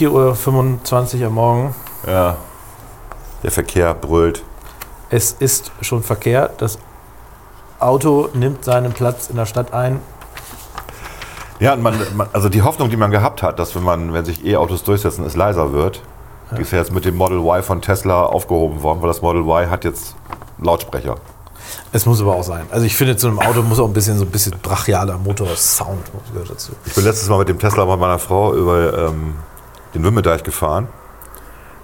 4.25 Uhr am Morgen. Ja. Der Verkehr brüllt. Es ist schon Verkehr. Das Auto nimmt seinen Platz in der Stadt ein. Ja, und man, man, also die Hoffnung, die man gehabt hat, dass wenn man, wenn sich E-Autos durchsetzen, es leiser wird, die ist ja jetzt mit dem Model Y von Tesla aufgehoben worden, weil das Model Y hat jetzt Es muss aber auch sein. Also ich finde, zu einem Auto muss auch ein bisschen so ein bisschen brachialer Motor-Sound gehört dazu. Ich bin letztes Mal mit dem Tesla mit meiner Frau über ähm, den Wimmeldeich gefahren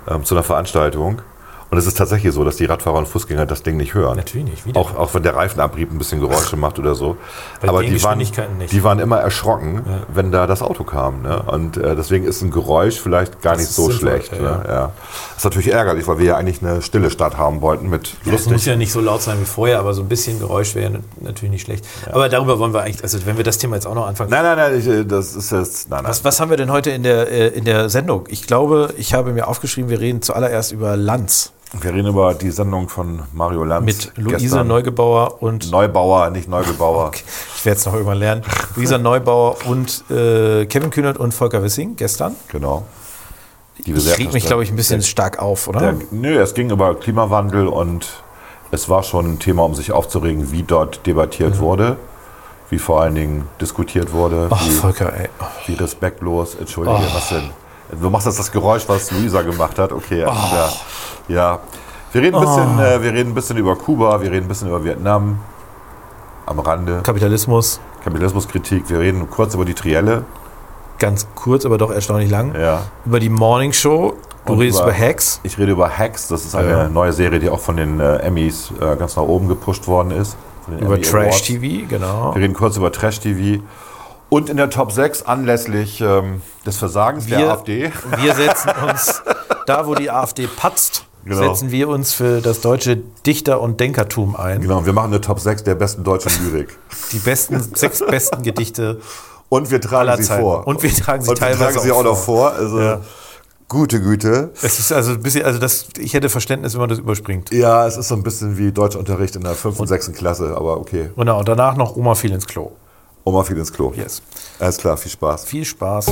ähm, zu einer Veranstaltung. Und es ist tatsächlich so, dass die Radfahrer und Fußgänger das Ding nicht hören. Natürlich nicht. Wieder. Auch, auch wenn der Reifenabrieb ein bisschen Geräusche macht oder so. Bei Aber die waren, nicht. die waren immer erschrocken, wenn da das Auto kam. Ne? Und äh, deswegen ist ein Geräusch vielleicht gar Das nicht so sinnvoll, schlecht. ja, Ne? Ja. Das ist natürlich ärgerlich, weil wir ja eigentlich eine stille Stadt haben wollten mit Es muss lustig. ja nicht so laut sein wie vorher, aber so ein bisschen Geräusch wäre natürlich nicht schlecht. Aber darüber wollen wir eigentlich, also wenn wir das Thema jetzt auch noch anfangen. Nein, nein, nein, ich, äh, das ist jetzt. Nein, nein. Was, was haben wir denn heute in der, äh, in der Sendung? Ich glaube, ich habe mir aufgeschrieben, wir reden zuallererst über Lanz Wir reden über die Sendung von Mario Lanz. mit Luise gestern. Neugebauer und Neubauer, nicht Neugebauer. ich werde es noch irgendwann lernen. Luisa Neubauer und äh, Kevin Kühnert und Volker Wissing gestern. Genau. Die Ich reg mich, glaube ich, ein bisschen stark auf, oder? Der, nö, es ging über Klimawandel und es war schon ein Thema, um sich aufzuregen, wie dort debattiert wurde, wie vor allen Dingen diskutiert wurde, Ach, wie, Volker, ey. wie respektlos. Entschuldige, was denn? Du machst jetzt das Geräusch, was Luisa gemacht hat. Okay, alles klar. Ja. Wir reden, ein bisschen, äh, wir reden ein bisschen über Kuba, wir reden ein bisschen über Vietnam am Rande. Kapitalismus, Kapitalismuskritik, wir reden kurz über die Trielle. ganz kurz, aber doch erstaunlich lang. Ja. Über die Morning Show. Du Und redest über- über Hacks. Ich rede über Hacks, das ist eine Ja. neue Serie, die auch von den äh, Emmys äh, ganz nach oben gepusht worden ist. Über Trash. TV, genau. Wir reden kurz über Trash TV. Und in der Top 6 anlässlich ähm, des Versagens der Wir- AfD. Wir setzen uns, da wo die AfD patzt, Genau. setzen wir uns für das deutsche Dichter- und Denkertum ein. Genau, wir machen eine Top 6 der besten deutschen Lyrik. Die besten, sechs besten Gedichte Und wir tragen sie Zeiten. vor. Und wir tragen sie Und wir teilweise tragen sie auch noch vor. vor. Also Ja. gute Güte. Es ist also ein bisschen, also das, ich hätte Verständnis, wenn man das überspringt. Ja, es ist so ein bisschen wie Deutschunterricht in der 5. und 6. Klasse, aber okay. Genau, und danach noch Oma fiel ins Klo. Oma viel ins Klo. Yes. Alles klar, viel Spaß. Viel Spaß.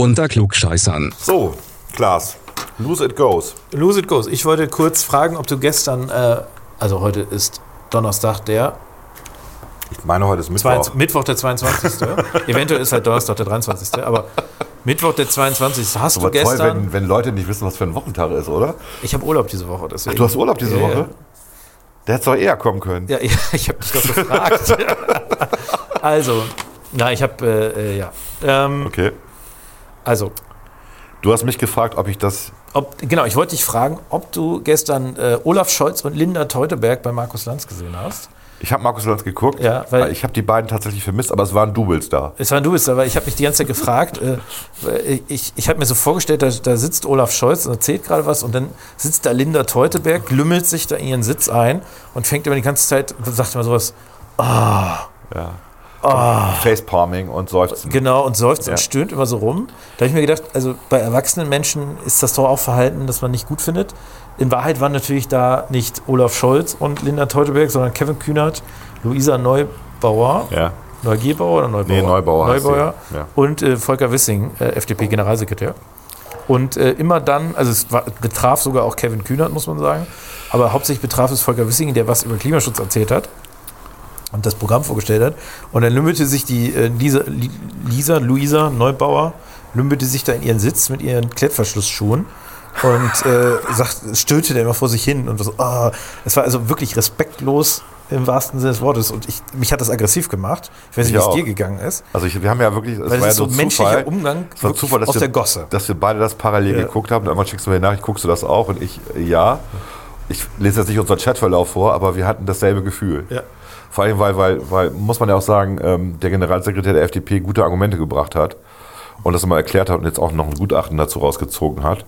Unter Klugscheißern. So, Klaas. Lose it goes. Lose it goes. Ich wollte kurz fragen, ob du gestern, äh, also heute ist Donnerstag der Ich meine, heute ist Mittwoch. 22, Mittwoch der 22. Eventuell ist halt Donnerstag der 23. Aber Mittwoch der 22. Hast Aber du toll, gestern. wenn, wenn Leute nicht wissen, was für ein Wochentag ist, oder? ich habe Urlaub diese Woche. Deswegen. Du hast Urlaub diese Ja, Woche? Ja, Der hätte doch eher kommen können. ja, ja ich habe dich doch gefragt. also, na, ich habe, äh, äh, ja. Ähm, Okay. Also, Du hast mich gefragt, ob ich das. ob, genau, ich wollte dich fragen, ob du gestern äh, Olaf Scholz und Linda Teuteberg bei Markus Lanz gesehen hast. Ich habe Markus Lanz geguckt. Ja, weil- ich habe die beiden tatsächlich vermisst, aber es waren Doubles da. Es war du bist, aber ich habe mich die ganze Zeit gefragt. Äh, weil ich ich habe mir so vorgestellt, da, da sitzt Olaf Scholz und erzählt gerade was und dann sitzt da Linda Teuteberg, glümmelt sich da in ihren Sitz ein und fängt immer die ganze Zeit, sagt immer sowas, Ja. Facepalming und Seufzen. genau, und seufzt Ja. und stöhnt immer so rum. Da habe ich mir gedacht, also bei erwachsenen Menschen ist das doch auch Verhalten, das man nicht gut findet. In Wahrheit waren natürlich da nicht Olaf Scholz und Linda Teuteberg, sondern Kevin Kühnert, Luisa Neubauer, Ja. Neugebauer oder Neubauer? Nee, Neubauer. Neubauer. Ja. Und äh, Volker Wissing, äh, FDP-Generalsekretär. Und äh, immer dann, also es war, betraf sogar auch Kevin Kühnert, muss man sagen, aber hauptsächlich betraf es Volker Wissing, der was über Klimaschutz erzählt hat und das Programm vorgestellt hat. Und dann lümmelte sich die äh, Lisa, Li- Lisa, Luisa Neubauer, lümmelte sich da in ihren Sitz mit ihren Klettverschlussschuhen und äh, sagt, stöhnte da immer vor sich hin und so, ah, es war also wirklich respektlos im wahrsten Sinne des Wortes und ich, mich hat das aggressiv gemacht. Ich weiß nicht, Ich wie es dir gegangen ist. Also ich, wir haben ja wirklich, es Weil war ja ist so nur menschlicher Zufall. Umgang Es war Zufall, dass aus wir, der Gosse. dass wir beide das parallel Ja. geguckt haben. Und einmal schickst du mir nach, guckst du das auch? Und ich, äh, ja. Ich lese jetzt nicht unseren Chatverlauf vor, aber wir hatten dasselbe Gefühl. Ja. Vor allem, weil, weil, weil, muss man ja auch sagen, ähm, der Generalsekretär der FDP gute Argumente gebracht hat und das immer erklärt hat und jetzt auch noch ein Gutachten dazu rausgezogen hat.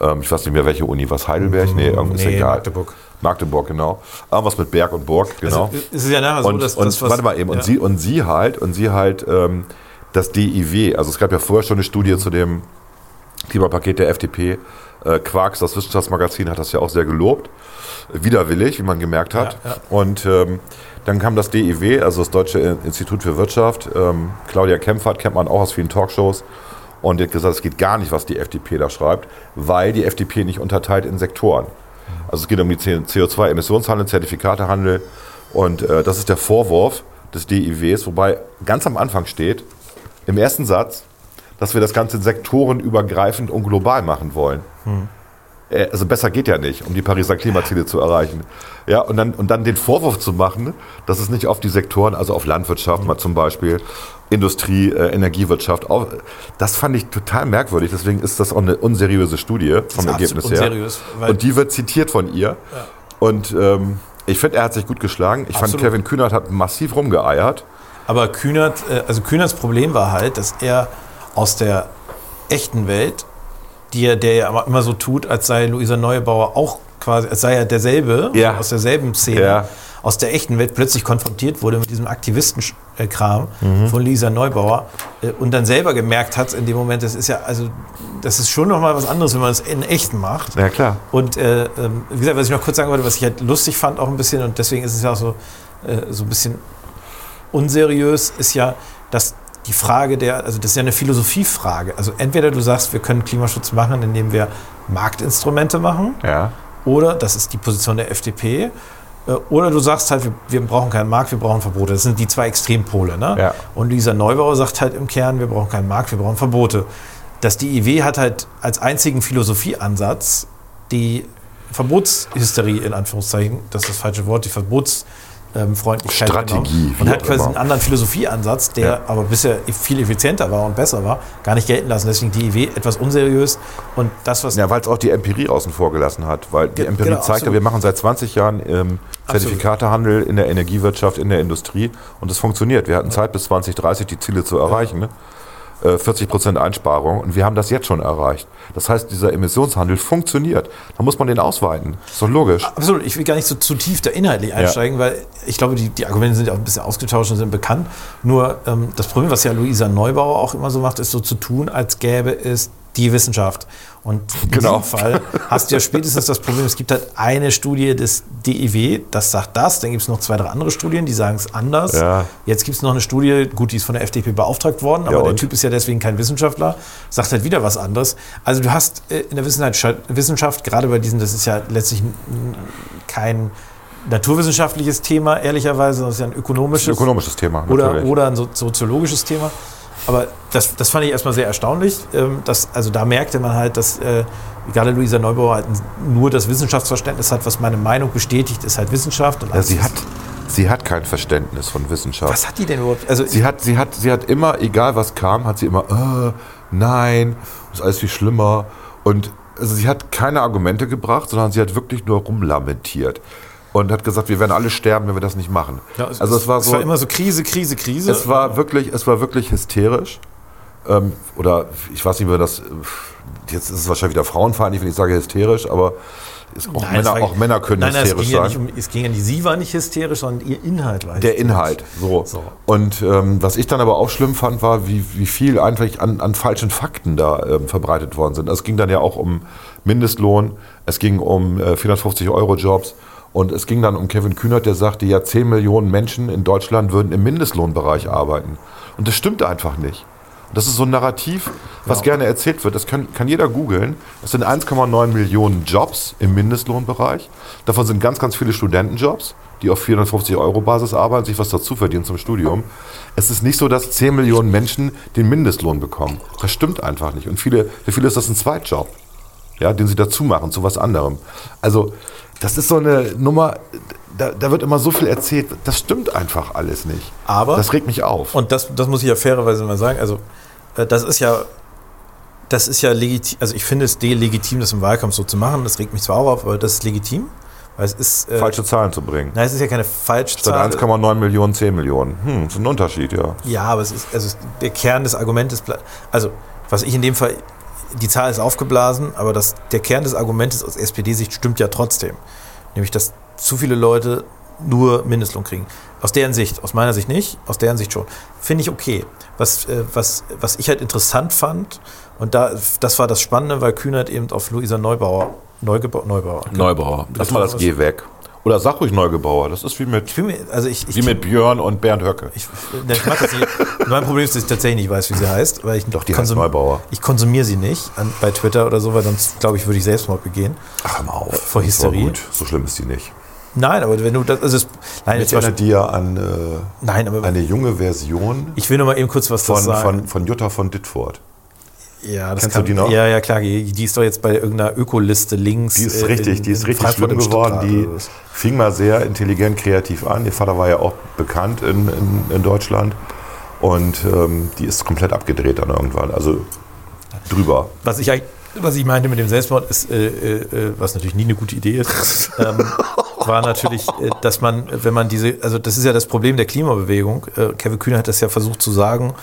Ähm, ich weiß nicht mehr, welche Uni, was Heidelberg? Nee, irgendwie ist Nee, egal. Magdeburg. Magdeburg, genau. Irgendwas mit Berg und Burg, genau. Also, es ist ja nachher so, und, dass und das, was- warte mal eben, ja. und, sie, und sie halt, und sie halt ähm, das DIW, also es gab ja vorher schon eine Studie zu dem Klimapaket der FDP. Äh, Quarks, das Wissenschaftsmagazin, hat das ja auch sehr gelobt. Widerwillig, wie man gemerkt hat. Ja, ja. Und ähm, dann kam das DIW, also das Deutsche Institut für Wirtschaft. Ähm, Claudia Kempfert kennt man auch aus vielen Talkshows. Und die hat gesagt, es geht gar nicht, was die FDP da schreibt, weil die FDP nicht unterteilt in Sektoren. Also es geht um die CO2-Emissionshandel, Zertifikatehandel. Und äh, das ist der Vorwurf des DIWs, wobei ganz am Anfang steht, im ersten Satz, dass wir das Ganze sektorenübergreifend und global machen wollen. Äh, Also besser geht ja nicht, um die Pariser Klimaziele zu erreichen. Ja, und dann, und dann den Vorwurf zu machen, dass es nicht auf die Sektoren, also auf Landwirtschaft mal zum Beispiel, Industrie, äh, Energiewirtschaft, auf, das fand ich total merkwürdig. Deswegen ist das auch eine unseriöse Studie vom Ergebnis her. unseriös, und die wird zitiert von ihr. Und ähm, ich finde, er hat sich gut geschlagen. Ich Absolut. fand, Kevin Kühnert hat massiv rumgeeiert. Aber Kühnert, äh, also Kühnerts Problem war halt, dass er aus der echten Welt, die er, der ja immer- so tut, als sei Luisa Neubauer auch quasi, als sei er derselbe, Ja. aus derselben Szene, Ja. aus der echten Welt plötzlich konfrontiert wurde mit diesem Aktivisten-Kram Mhm. von Lisa Neubauer äh, und dann selber gemerkt hat in dem Moment, das ist ja, also, das ist schon nochmal was anderes, wenn man es in echt macht. Ja, klar. Und äh, ähm, wie gesagt, was ich noch kurz sagen wollte, was ich halt lustig fand auch ein bisschen und deswegen ist es ja auch so, äh, so ein bisschen unseriös, ist ja, dass die Frage der, also das ist ja eine Philosophiefrage. Also entweder du sagst, wir können Klimaschutz machen, indem wir Marktinstrumente machen, Ja. oder, das ist die Position der FDP, äh, oder du sagst halt, wir, wir brauchen keinen Markt, wir brauchen Verbote. Das sind die zwei Extrempole. Ne? Ja. Und dieser Neubauer sagt halt im Kern, wir brauchen keinen Markt, wir brauchen Verbote. Das DIW hat halt als einzigen Philosophieansatz die Verbotshysterie, in Anführungszeichen, das ist das falsche Wort, die Verbotsfreundlichkeit Strategie, genommen und hat quasi immer. einen anderen Philosophieansatz, der Ja. aber bisher viel effizienter war und besser war, gar nicht gelten lassen. Deswegen DIW etwas unseriös und das, was Ja, weil es auch die Empirie außen vor gelassen hat. Weil die Empirie genau, zeigt ja, wir machen seit 20 Jahren ähm, Zertifikatehandel in der Energiewirtschaft, in der Industrie und es funktioniert. Wir hatten Zeit bis 2030 die Ziele zu erreichen. Ne? Äh, 40 Prozent Einsparung und wir haben das jetzt schon erreicht. Das heißt, dieser Emissionshandel funktioniert. Da muss man den ausweiten. Ist doch logisch. Absolut, ich will gar nicht so zu tief da inhaltlich einsteigen, weil ich glaube, die, die Argumente sind ja auch ein bisschen ausgetauscht und sind bekannt. Nur ähm, das Problem, was ja Luisa Neubauer auch immer so macht, ist so zu tun, als gäbe es die Wissenschaft. Und in Genau. diesem Fall hast du ja spätestens das Problem, es gibt halt eine Studie des DIW, das sagt das, dann gibt es noch zwei, drei andere Studien, die sagen es anders. Ja. Jetzt gibt es noch eine Studie, gut, die ist von der FDP beauftragt worden, aber der und? Typ ist ja deswegen kein Wissenschaftler, sagt halt wieder was anderes. Also du hast äh, in der Wissenschaft, Wissenschaft, gerade bei diesen, das ist ja letztlich kein naturwissenschaftliches Thema, ehrlicherweise, sondern es ist ja ein ökonomisches ein ökonomisches Thema. oder, natürlich. oder ein so, soziologisches Thema. Aber das, das fand ich erstmal sehr erstaunlich. Ähm, dass, also da merkte man halt, dass äh, gerade Luisa Neubauer halt nur das Wissenschaftsverständnis hat, was meine Meinung bestätigt, ist halt Wissenschaft. Und ja, sie, hat, sie hat kein Verständnis von Wissenschaft. Was hat die denn überhaupt? Also Sie hat, sie, hat, sie hat immer, egal was kam, hat sie immer, äh, nein, ist alles viel schlimmer. Und also sie hat keine Argumente gebracht, sondern sie hat wirklich nur rumlamentiert. Und hat gesagt, wir werden alle sterben, wenn wir das nicht machen. Ja, also es war so, immer so Krise, Krise, Krise. es war wirklich, es war wirklich hysterisch. Ähm, oder ich weiß nicht, wie das, jetzt ist es wahrscheinlich wieder frauenfeindlich, wenn ich sage hysterisch, aber es, auch, Nein, es Männer, war- auch Männer können nein, nein, hysterisch es ging sein. Ja nicht um, es ging ja nicht, sie war nicht hysterisch, sondern ihr Inhalt war Der. Inhalt, so. So. Und ähm, was ich dann aber auch schlimm fand, war, wie, wie viel eigentlich an, an falschen Fakten da ähm, verbreitet worden sind. Es ging dann ja auch um Mindestlohn, es ging um äh, 450 Euro Jobs und es ging dann um Kevin Kühnert, der sagte, ja 10 Millionen Menschen in Deutschland würden im Mindestlohnbereich arbeiten. Und das stimmt einfach nicht. Das ist so ein Narrativ, was gerne erzählt wird. Das kann, kann jeder googeln. Es sind 1,9 Millionen Jobs im Mindestlohnbereich. Davon sind ganz, ganz viele Studentenjobs, die auf 450 Euro Basis arbeiten, sich was dazu verdienen zum Studium. Es ist nicht so, dass 10 Millionen Menschen den Mindestlohn bekommen. Das stimmt einfach nicht. Und viele, für viele ist das ein Zweitjob, ja, den sie dazu machen zu was anderem. Also das ist so eine Nummer, da, da wird immer so viel erzählt. Das stimmt einfach alles nicht. Aber- das regt mich auf. Und das, das muss ich ja fairerweise mal sagen. Also, äh, das ist ja, das ist ja legitim. Also, ich finde es delegitim, das im Wahlkampf so zu machen. Das regt mich zwar auch auf, aber das ist legitim. Weil es ist. Äh, Falsche Zahlen zu bringen. Nein, es ist ja keine Statt Falschzahl. 1,9 Millionen, 10 Millionen. Hm, ist ein Unterschied, ja. Ja, aber es ist, also der Kern des Argumentes bleibt. Also, was ich in dem Fall die Zahl ist aufgeblasen, aber das, der Kern des Argumentes aus SPD-Sicht stimmt ja trotzdem. Nämlich, dass zu viele Leute nur Mindestlohn kriegen. Aus deren Sicht, aus meiner Sicht nicht, aus deren Sicht schon. Finde ich okay. Was, äh, was, was ich halt interessant fand, und da, das war das Spannende, weil Kühnert eben auf Luisa Neubauer, Neugebauer, Neubauer. Neubauer. Lass mal das Geh weg. Oder sag ruhig Neugebauer. Das ist wie mit, Ich mir, also ich, ich, wie mit Björn und Bernd Höcke. ich, ich mag das nicht. Mein Problem ist, dass ich tatsächlich nicht weiß, wie sie heißt, weil ich Doch, die heißt Neubauer. Ich konsumiere sie nicht an, bei Twitter oder so, weil sonst glaube ich, würde ich Selbstmord begehen. Ach, hör mal auf. Vor Hysterie. gut. So schlimm ist die nicht. Nein, aber wenn du das, also es, nein, Ich erinnere dir an äh, nein, aber eine junge Version ich will nur mal eben kurz was von, sagen. von, von Jutta von Dittfurt. Ja, das Kennst du die noch? Ja, ja, klar. Die, die ist doch jetzt bei irgendeiner Ökoliste links. Die ist äh, richtig, in- die ist richtig Frankfurt schlimm im geworden. Die fing mal sehr intelligent, kreativ an. Ihr Vater war ja auch bekannt in, in, in Deutschland. Und ähm, die ist komplett abgedreht dann irgendwann. Also drüber. Was ich, was ich meinte mit dem Selbstmord ist, äh, äh, äh, was natürlich nie eine gute Idee ist, ähm, war natürlich, äh, dass man, wenn man diese, also das ist ja das Problem der Klimabewegung. Äh, Kevin Kühner hat das ja versucht zu sagen,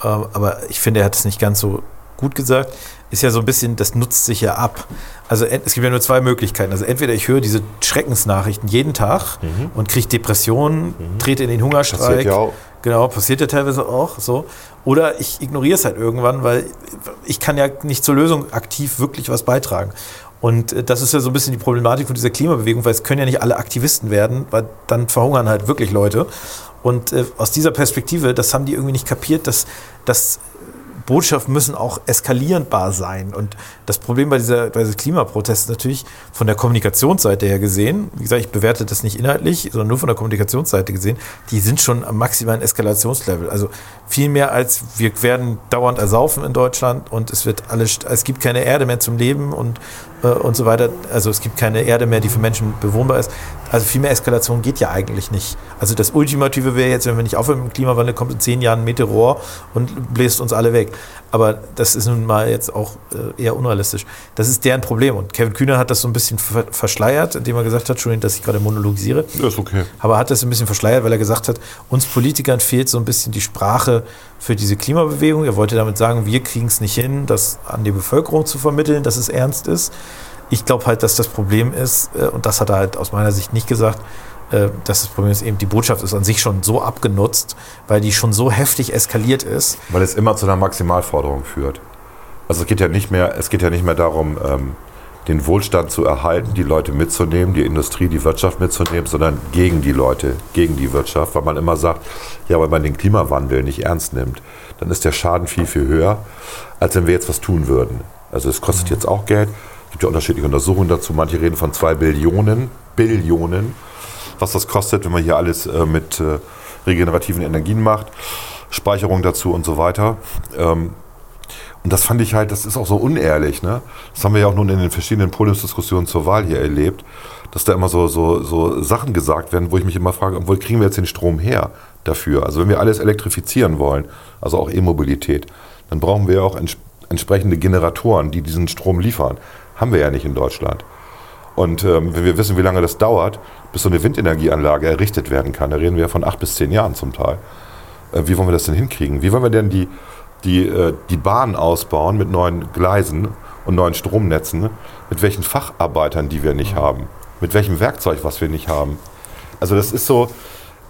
aber ich finde, er hat es nicht ganz so gut gesagt. Ist ja so ein bisschen, das nutzt sich ja ab. Also es gibt ja nur zwei Möglichkeiten. Also entweder ich höre diese Schreckensnachrichten jeden Tag und kriege Depressionen, trete in den Hungerstreik. Passiert ja auch. Genau, passiert ja teilweise auch so. Oder ich ignoriere es halt irgendwann, weil ich kann ja nicht zur Lösung aktiv wirklich was beitragen. Und äh, das ist ja so ein bisschen die Problematik von dieser Klimabewegung, weil es können ja nicht alle Aktivisten werden, weil dann verhungern halt wirklich Leute. Und äh, aus dieser Perspektive, das haben die irgendwie nicht kapiert, dass, dass Botschaften müssen auch eskalierbar sein. Und das Problem bei dieser, bei diesem Klimaprotest ist natürlich von der Kommunikationsseite her gesehen, wie gesagt, ich bewerte das nicht inhaltlich, sondern nur von der Kommunikationsseite gesehen, die sind schon am maximalen Eskalationslevel. Also viel mehr als wir werden dauernd ersaufen in Deutschland und es wird alles, es gibt keine Erde mehr zum Leben und, äh, und so weiter. Also es gibt keine Erde mehr, die für Menschen bewohnbar ist. Also viel mehr Eskalation geht ja eigentlich nicht. Also das Ultimative wäre jetzt, wenn wir nicht aufhören mit dem Klimawandel, kommt in zehn Jahren ein Meteor und bläst uns alle weg. Aber das ist nun mal jetzt auch äh, eher unrealistisch. Das ist deren Problem. Und Kevin Kühner hat das so ein bisschen ver verschleiert, indem er gesagt hat, Entschuldigung, dass ich gerade monologisiere. Ja, ist okay. Aber er hat das ein bisschen verschleiert, weil er gesagt hat, uns Politikern fehlt so ein bisschen die Sprache für diese Klimabewegung. Er wollte damit sagen, wir kriegen es nicht hin, das an die Bevölkerung zu vermitteln, dass es ernst ist. Ich glaube halt, dass das Problem ist, äh, und das hat er halt aus meiner Sicht nicht gesagt, äh, dass das Problem ist eben, die Botschaft ist an sich schon so abgenutzt, weil die schon so heftig eskaliert ist. Weil es immer zu einer Maximalforderung führt. Also es geht ja nicht mehr, es geht ja nicht mehr darum, ähm, den Wohlstand zu erhalten, die Leute mitzunehmen, die Industrie, die Wirtschaft mitzunehmen, sondern gegen die Leute, gegen die Wirtschaft, weil man immer sagt, ja, wenn man den Klimawandel nicht ernst nimmt, dann ist der Schaden viel, viel höher, als wenn wir jetzt was tun würden. Also es kostet jetzt auch Geld, es gibt ja unterschiedliche Untersuchungen dazu, manche reden von zwei Billionen, Billionen, was das kostet, wenn man hier alles äh, mit äh, regenerativen Energien macht, Speicherung dazu und so weiter. Ähm, und das fand ich halt, das ist auch so unehrlich. Ne? Das haben wir ja auch nun in den verschiedenen Podiumsdiskussionen zur Wahl hier erlebt, dass da immer so, so, so Sachen gesagt werden, wo ich mich immer frage, wo kriegen wir jetzt den Strom her dafür? Also wenn wir alles elektrifizieren wollen, also auch E-Mobilität, dann brauchen wir auch ents entsprechende Generatoren, die diesen Strom liefern. Haben wir ja nicht in Deutschland. Und ähm, wenn wir wissen, wie lange das dauert, bis so eine Windenergieanlage errichtet werden kann, da reden wir ja von acht bis zehn Jahren zum Teil. Äh, wie wollen wir das denn hinkriegen? Wie wollen wir denn die, die, äh, die Bahn ausbauen mit neuen Gleisen und neuen Stromnetzen? Mit welchen Facharbeitern, die wir nicht haben? Mit welchem Werkzeug, was wir nicht haben? Also das ist so,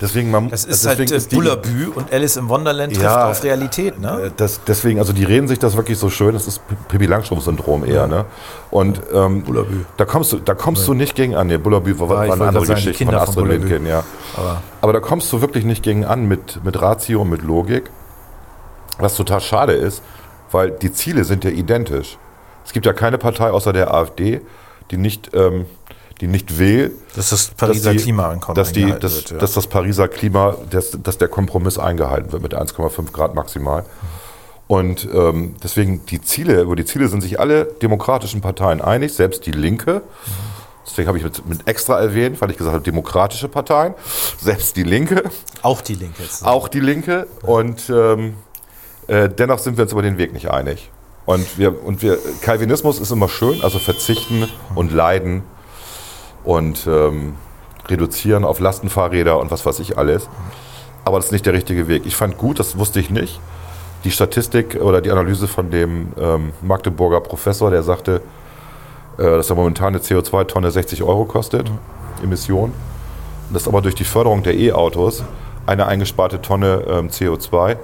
deswegen man... Das ist deswegen halt äh, Bullabü und Alice im Wonderland trifft Ja, auf Realität. Ne? äh, Das, deswegen, also die reden sich das wirklich so schön, das ist Pippi Langstrumpf-Syndrom eher, ne? Und ähm, Bullabü. da kommst du, da kommst du nicht gegen an. Nee, Bullabü war, war eine andere sagen, Geschichte von Astrid. Lindgren, ja. Aber Aber da kommst du wirklich nicht gegen an mit, mit Ratio und mit Logik. Was total schade ist, weil die Ziele sind ja identisch. Es gibt ja keine Partei außer der AfD, die nicht, ähm, die nicht will, dass das Pariser die- dass, die, eingehalten dass, wird, ja. dass das Pariser Klima, dass, dass der Kompromiss eingehalten wird mit 1,5 Grad maximal. Und ähm, deswegen die Ziele, über die Ziele sind sich alle demokratischen Parteien einig, selbst die Linke. Deswegen habe ich mit, mit extra erwähnt, weil ich gesagt habe, demokratische Parteien, selbst die Linke, auch die Linke jetzt. auch die Linke. Und ähm, äh, dennoch sind wir uns über den Weg nicht einig. Und wir, und wir, Calvinismus ist immer schön, also verzichten und leiden und ähm, reduzieren auf Lastenfahrräder und was weiß ich alles. Aber das ist nicht der richtige Weg. Ich fand gut, das wusste ich nicht, die Statistik oder die Analyse von dem ähm, Magdeburger Professor, der sagte, äh, dass momentan eine CO2-Tonne 60 Euro kostet, Emission. Und dass aber durch die Förderung der E-Autos eine eingesparte Tonne ähm, CO2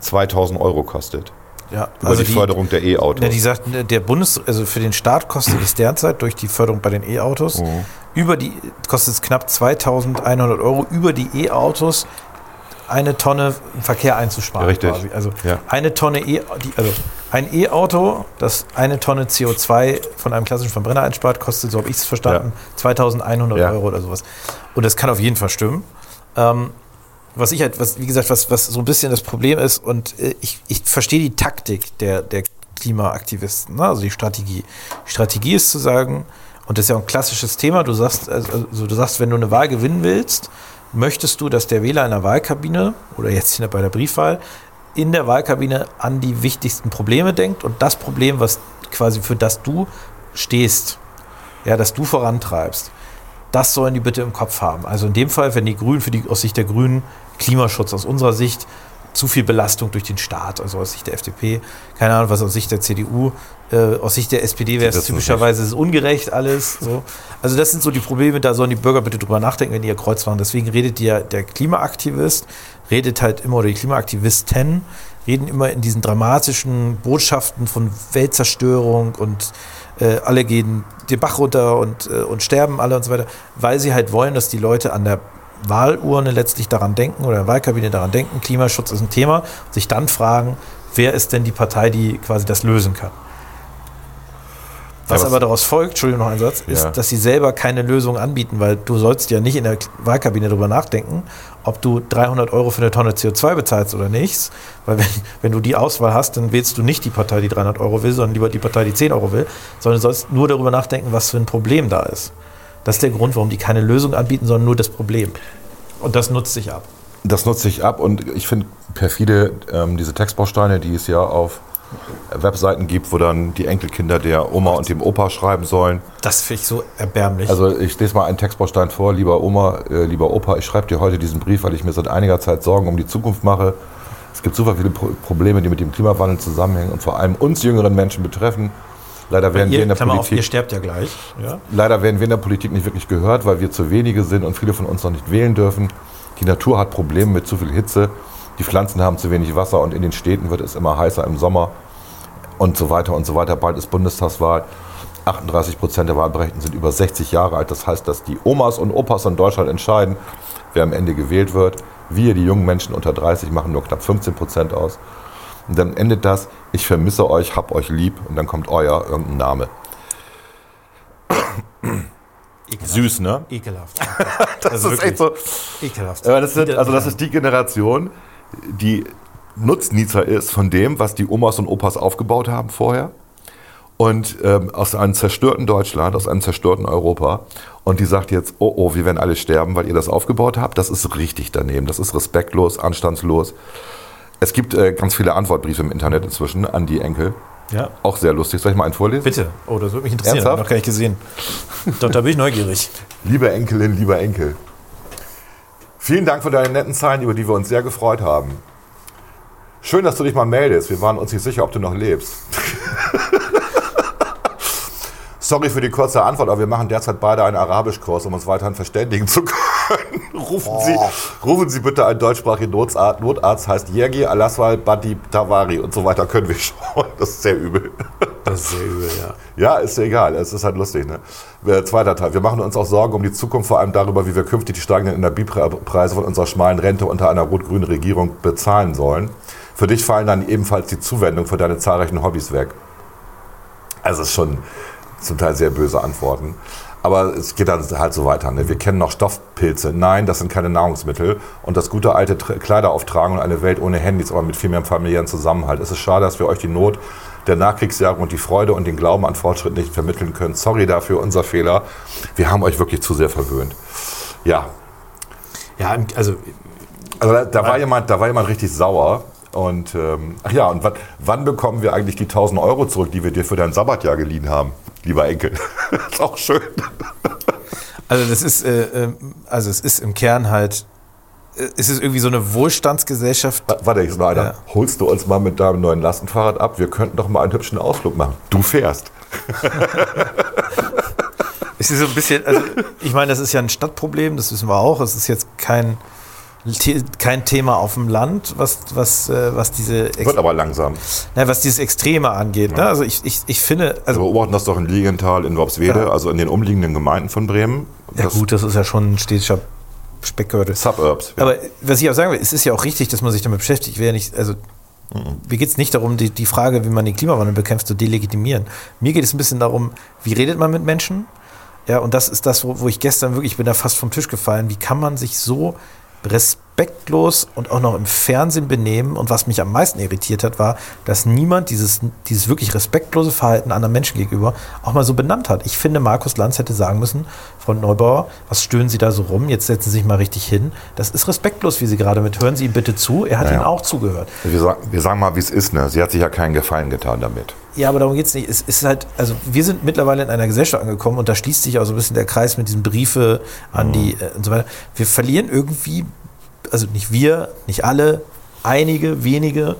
2000 Euro kostet. Ja, Über die, Förderung der E-Autos. Ja, die sagten, der Bundes, also für den Staat kostet es derzeit durch die Förderung bei den E-Autos Mhm. über die kostet es knapp 2.100 Euro über die E-Autos eine Tonne Verkehr einzusparen. Richtig. Quasi. Also Ja. eine Tonne E, die, also ein E-Auto, das eine Tonne CO2 von einem klassischen Verbrenner einspart, kostet, so habe ich es verstanden, 2.100 Ja. Euro oder sowas. Und das kann auf jeden Fall stimmen. Ähm, was ich halt, was, wie gesagt, was, was so ein bisschen das Problem ist, und äh, ich, ich verstehe die Taktik der, der Klimaaktivisten, ne? also die Strategie. Die Strategie ist zu sagen, und das ist ja ein klassisches Thema, du sagst, also, du sagst, wenn du eine Wahl gewinnen willst, möchtest du, dass der Wähler in der Wahlkabine oder jetzt bei der Briefwahl in der Wahlkabine an die wichtigsten Probleme denkt und das Problem, was quasi für das du stehst, ja, das du vorantreibst, das sollen die bitte im Kopf haben. Also in dem Fall, wenn die Grünen für die aus Sicht der Grünen Klimaschutz aus unserer Sicht zu viel Belastung durch den Staat, also aus Sicht der FDP, keine Ahnung, was aus Sicht der CDU, äh, aus Sicht der SPD wäre es typischerweise ist ungerecht alles. So. Also das sind so die Probleme, da sollen die Bürger bitte drüber nachdenken, wenn die ihr Kreuz machen. Deswegen redet der, der Klimaaktivist, redet halt immer, oder die Klimaaktivisten, reden immer in diesen dramatischen Botschaften von Weltzerstörung und äh, alle gehen den Bach runter und, äh, und sterben alle und so weiter, weil sie halt wollen, dass die Leute an der Wahlurne letztlich daran denken oder in der Wahlkabine daran denken, Klimaschutz ist ein Thema, sich dann fragen, wer ist denn die Partei, die quasi das lösen kann. Was Ja, was- aber daraus folgt, Entschuldigung, noch ein Satz, ist, Ja. dass sie selber keine Lösung anbieten, weil du sollst ja nicht in der Wahlkabine darüber nachdenken, ob du 300 Euro für eine Tonne CO2 bezahlst oder nichts, weil wenn, wenn du die Auswahl hast, dann wählst du nicht die Partei, die 300 Euro will, sondern lieber die Partei, die 10 Euro will, sondern du sollst nur darüber nachdenken, was für ein Problem da ist. Das ist der Grund, warum die keine Lösung anbieten, sondern nur das Problem. Und das nutzt sich ab. Das nutze ich ab und ich finde perfide ähm, diese Textbausteine, die es ja auf Webseiten gibt, wo dann die Enkelkinder der Oma und dem Opa schreiben sollen. Das finde ich so erbärmlich. Also ich lese mal einen Textbaustein vor, lieber Oma, äh, lieber Opa, ich schreibe dir heute diesen Brief, weil ich mir seit einiger Zeit Sorgen um die Zukunft mache. Es gibt super viele Pro Probleme, die mit dem Klimawandel zusammenhängen und vor allem uns jüngeren Menschen betreffen. Leider werden wir ihr, in der Klammer auf, ihr Politik sterbt ja gleich. Ja? Leider werden wir in der Politik nicht wirklich gehört, weil wir zu wenige sind und viele von uns noch nicht wählen dürfen. Die Natur hat Probleme mit zu viel Hitze, die Pflanzen haben zu wenig Wasser und in den Städten wird es immer heißer im Sommer und so weiter und so weiter. Bald ist Bundestagswahl. 38 Prozent der Wahlberechtigten sind über 60 Jahre alt. Das heißt, dass die Omas und Opas in Deutschland entscheiden, wer am Ende gewählt wird. Wir, die jungen Menschen unter 30, machen nur knapp 15 Prozent aus. Und dann endet das, ich vermisse euch, hab euch lieb und dann kommt euer irgendein Name. Ekelhaft. Süß, ne? Ekelhaft. Das ist echt so. Ekelhaft. Das sind, also das ist die Generation, die Nutznießer ist von dem, was die Omas und Opas aufgebaut haben vorher. Und ähm, aus einem zerstörten Deutschland, aus einem zerstörten Europa. Und die sagt jetzt, oh oh, wir werden alle sterben, weil ihr das aufgebaut habt. Das ist richtig daneben. Das ist respektlos, anstandslos. Es gibt äh, ganz viele Antwortbriefe im Internet inzwischen an die Enkel. Ja. Auch sehr lustig. Soll ich mal einen vorlesen? Bitte. Oh, das würde mich interessieren. Ernsthaft? Noch gar nicht gesehen. Doch, da bin ich neugierig. Liebe Enkelin, lieber Enkel, vielen Dank für deine netten Zeilen, über die wir uns sehr gefreut haben. Schön, dass du dich mal meldest. Wir waren uns nicht sicher, ob du noch lebst. Sorry für die kurze Antwort, aber wir machen derzeit beide einen Arabischkurs, um uns weiterhin verständigen zu können. rufen, Sie, rufen Sie bitte einen deutschsprachigen Notarzt, Notarzt heißt Yergi Alaswal Badi Tavari und so weiter können wir schon. Das ist sehr übel. Das ist sehr übel, ja. Ja, ist ja egal. Es ist halt lustig. Ne? Äh, Zweiter Teil. Wir machen uns auch Sorgen um die Zukunft, vor allem darüber, wie wir künftig die steigenden Energiepreise von unserer schmalen Rente unter einer rot-grünen Regierung bezahlen sollen. Für dich fallen dann ebenfalls die Zuwendung für deine zahlreichen Hobbys weg. Also es ist schon zum Teil sehr böse Antworten. Aber es geht dann halt so weiter. Ne? Wir kennen noch Stoffpilze. Nein, das sind keine Nahrungsmittel. Und das gute alte Kleider auftragen und eine Welt ohne Handys, aber mit viel mehr familiären Zusammenhalt. Es ist schade, dass wir euch die Not der Nachkriegsjahre und die Freude und den Glauben an Fortschritt nicht vermitteln können. Sorry dafür, unser Fehler. Wir haben euch wirklich zu sehr verwöhnt. Ja, Ja, also also da, da, war jemand, da war jemand richtig sauer. Und ähm, ach ja, und wann, wann bekommen wir eigentlich die 1000 Euro zurück, die wir dir für dein Sabbatjahr geliehen haben, lieber Enkel? ist auch schön. Also das ist, äh, ähm, also es ist im Kern halt äh, ist es irgendwie so eine Wohlstandsgesellschaft. Wa- Warte, jetzt noch einer. Ja. Holst du uns mal mit deinem neuen Lastenfahrrad ab? Wir könnten doch mal einen hübschen Ausflug machen. Du fährst. Es ist so ein bisschen, also ich meine, das ist ja ein Stadtproblem, das wissen wir auch. Es ist jetzt kein, kein Thema auf dem Land, was, was, äh, was, diese, Wird aber langsam. na, was dieses Extreme angeht. Ne? Also ich, ich, ich finde, Wir also beobachten das doch in Liegenthal, in Worpswede, Ja. also in den umliegenden Gemeinden von Bremen. ja Das gut, das ist ja schon ein städtischer Speckgürtel. Suburbs. Ja. Aber was ich auch sagen will, es ist ja auch richtig, dass man sich damit beschäftigt. Ich ja nicht, also mir geht es nicht darum, die, die Frage, wie man den Klimawandel bekämpft, zu delegitimieren. Mir geht es ein bisschen darum, wie redet man mit Menschen? Ja, und das ist das, wo, wo ich gestern wirklich, ich bin da fast vom Tisch gefallen. Wie kann man sich so respektlos und auch noch im Fernsehen benehmen? Und was mich am meisten irritiert hat, war, dass niemand dieses, dieses wirklich respektlose Verhalten anderen Menschen gegenüber auch mal so benannt hat. Ich finde, Markus Lanz hätte sagen müssen, Frau Neubauer, was stöhnen Sie da so rum? Jetzt setzen Sie sich mal richtig hin. Das ist respektlos, wie Sie gerade mit. Hören Sie ihm bitte zu. Er hat Ja, ja. Ihnen auch zugehört. Wir, sagen, wir sagen mal, wie es ist. Ne? Sie hat sich ja keinen Gefallen getan damit. Ja, aber darum geht es nicht. Es ist halt, also wir sind mittlerweile in einer Gesellschaft angekommen und da schließt sich auch so ein bisschen der Kreis mit diesen Briefe an die äh, und so weiter. Wir verlieren irgendwie, also nicht wir, nicht alle, einige, wenige,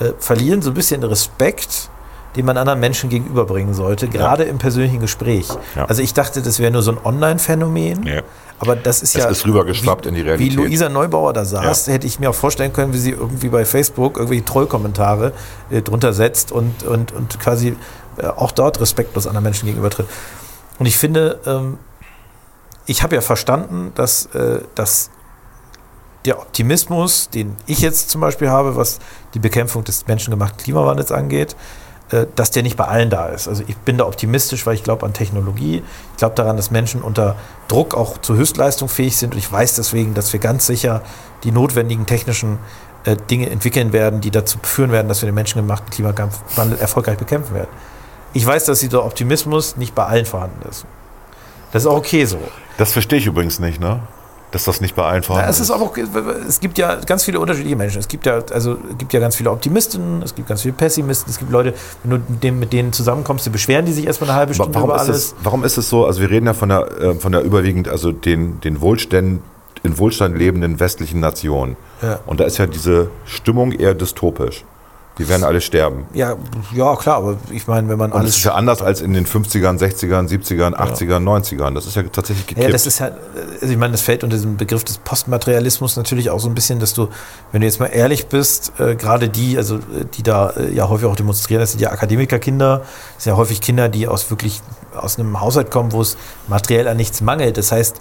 äh, verlieren so ein bisschen Respekt, den man anderen Menschen gegenüberbringen sollte, gerade im persönlichen Gespräch. Ja. Also ich dachte, das wäre nur so ein Online-Phänomen. Ja. Aber das ist Es ja. ist rübergeschwappt in die Realität. Wie Luisa Neubauer da saß, hätte ich mir auch vorstellen können, wie sie irgendwie bei Facebook irgendwelche Trollkommentare äh, drunter setzt und, und, und quasi äh, auch dort respektlos anderen Menschen gegenübertritt. Und ich finde, ähm, ich habe ja verstanden, dass, äh, dass der Optimismus, den ich jetzt zum Beispiel habe, was die Bekämpfung des menschengemachten Klimawandels angeht, dass der nicht bei allen da ist. Also ich bin da optimistisch, weil ich glaube an Technologie. Ich glaube daran, dass Menschen unter Druck auch zur Höchstleistung fähig sind. Und ich weiß deswegen, dass wir ganz sicher die notwendigen technischen äh, Dinge entwickeln werden, die dazu führen werden, dass wir den menschengemachten Klimawandel erfolgreich bekämpfen werden. Ich weiß, dass dieser Optimismus nicht bei allen vorhanden ist. Das ist auch okay so. Das verstehe ich übrigens nicht, ne? Dass das nicht bei allen vorhanden Ja, es ist auch okay. Es gibt ja ganz viele unterschiedliche Menschen. Es gibt ja, also, es gibt ja ganz viele Optimisten, es gibt ganz viele Pessimisten, es gibt Leute, wenn du mit denen, mit denen zusammenkommst, die beschweren die sich erstmal eine halbe Stunde Warum über ist, alles. es, warum ist es so? Also wir reden ja von der, äh, von der überwiegend, also den, den Wohlstand, in Wohlstand lebenden westlichen Nationen. Ja. Und da ist ja diese Stimmung eher dystopisch. Die werden alle sterben. Ja, ja, klar, aber ich meine, wenn man Und das alles. ist ja anders als in den 50ern, 60ern, 70ern, 80ern, 90ern. Das ist ja tatsächlich gekippt. Ja, das ist halt, also ich meine, das fällt unter diesen Begriff des Postmaterialismus natürlich auch so ein bisschen, dass du, wenn du jetzt mal ehrlich bist, äh, gerade die, also äh, die da äh, ja häufig auch demonstrieren, das sind ja Akademikerkinder, das sind ja häufig Kinder, die aus wirklich aus einem Haushalt kommen, wo es materiell an nichts mangelt. Das heißt,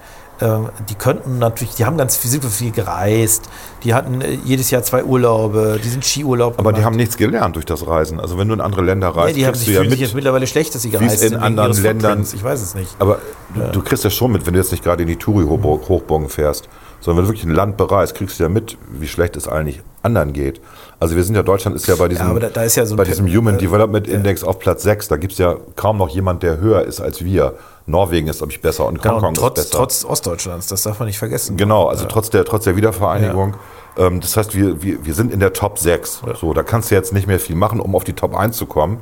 die könnten natürlich, die haben ganz viel, viel gereist, die hatten äh, jedes Jahr zwei Urlaube, die sind Skiurlaub Aber die gemacht. haben nichts gelernt durch das Reisen. Also wenn du in andere Länder ja, reist, die haben sich, du ja mit. jetzt mittlerweile schlecht, dass sie gereist in sind. wegen anderen Ländern-. Ich weiß es nicht. Aber du, du kriegst das schon mit, wenn du jetzt nicht gerade in die Touri-Hochburgen fährst, sondern wenn du wirklich ein Land bereist, kriegst du ja mit, wie schlecht es eigentlich anderen geht. Also wir sind ja, Deutschland ist ja bei diesem, aber da- da ist ja so bei diesem Human äh, Development Index auf Platz 6, da gibt es ja kaum noch jemand, der höher ist als wir. Norwegen ist, glaube ich, besser und Genau, Hongkong trotz, ist besser. trotz Ostdeutschlands, das darf man nicht vergessen. Genau, also trotz, der, trotz der Wiedervereinigung. Ähm, das heißt, wir, wir, wir sind in der Top 6. So, da kannst du jetzt nicht mehr viel machen, um auf die Top 1 zu kommen.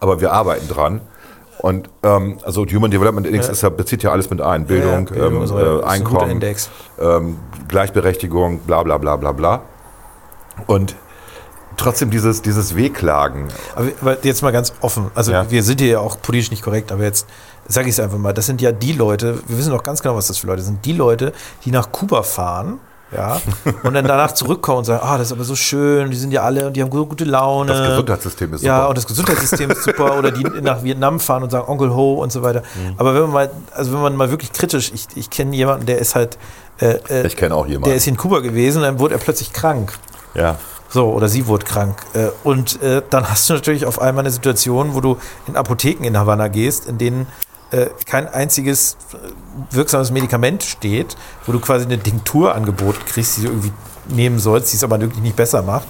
Aber wir arbeiten dran. Und ähm, also Human Development Index ist ja, bezieht ja alles mit ein. Bildung, Ja, Bildung ähm, so äh, Einkommen, ähm, Gleichberechtigung, bla bla bla bla bla. Und trotzdem dieses, dieses Wehklagen. Aber, jetzt mal ganz offen. Also Ja. wir sind hier ja auch politisch nicht korrekt, aber jetzt sage ich es einfach mal. Das sind ja die Leute, wir wissen doch ganz genau, was das für Leute sind. Die Leute, die nach Kuba fahren, ja, und dann danach zurückkommen und sagen, ah, das ist aber so schön, die sind ja alle und die haben so gute Laune. Das Gesundheitssystem ist Ja, super. und das Gesundheitssystem ist super. Oder die nach Vietnam fahren und sagen Onkel Ho und so weiter. Mhm. Aber wenn man mal, also wenn man mal wirklich kritisch, ich, ich kenne jemanden, der ist halt, äh, äh, Ich kenne auch jemanden. der ist in Kuba gewesen, dann wurde er plötzlich krank. ja. So, oder sie wurde krank. Äh, Und äh, dann hast du natürlich auf einmal eine Situation, wo du in Apotheken in Havanna gehst, in denen äh, kein einziges wirksames Medikament steht, wo du quasi eine Tinktur angeboten kriegst, die du irgendwie nehmen sollst, die es aber wirklich nicht besser macht.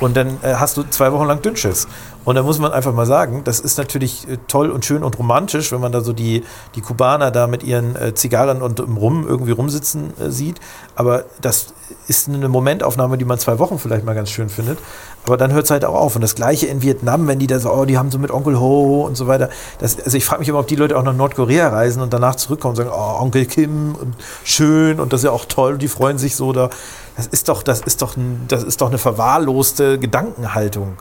Und dann hast du zwei Wochen lang Dünnschiss. Und da muss man einfach mal sagen, das ist natürlich äh, toll und schön und romantisch, wenn man da so die, die Kubaner da mit ihren äh, Zigarren und Rum irgendwie rumsitzen äh, sieht. Aber das ist eine Momentaufnahme, die man zwei Wochen vielleicht mal ganz schön findet. Aber dann hört es halt auch auf. Und das Gleiche in Vietnam, wenn die da so, oh, die haben so mit Onkel Ho und so weiter. Das, also ich frage mich immer, ob die Leute auch nach Nordkorea reisen und danach zurückkommen und sagen, oh, Onkel Kim und schön und das ist ja auch toll. Die freuen sich so da. Das ist doch, das ist doch, das ist doch eine verwahrloste Gedankenhaltung.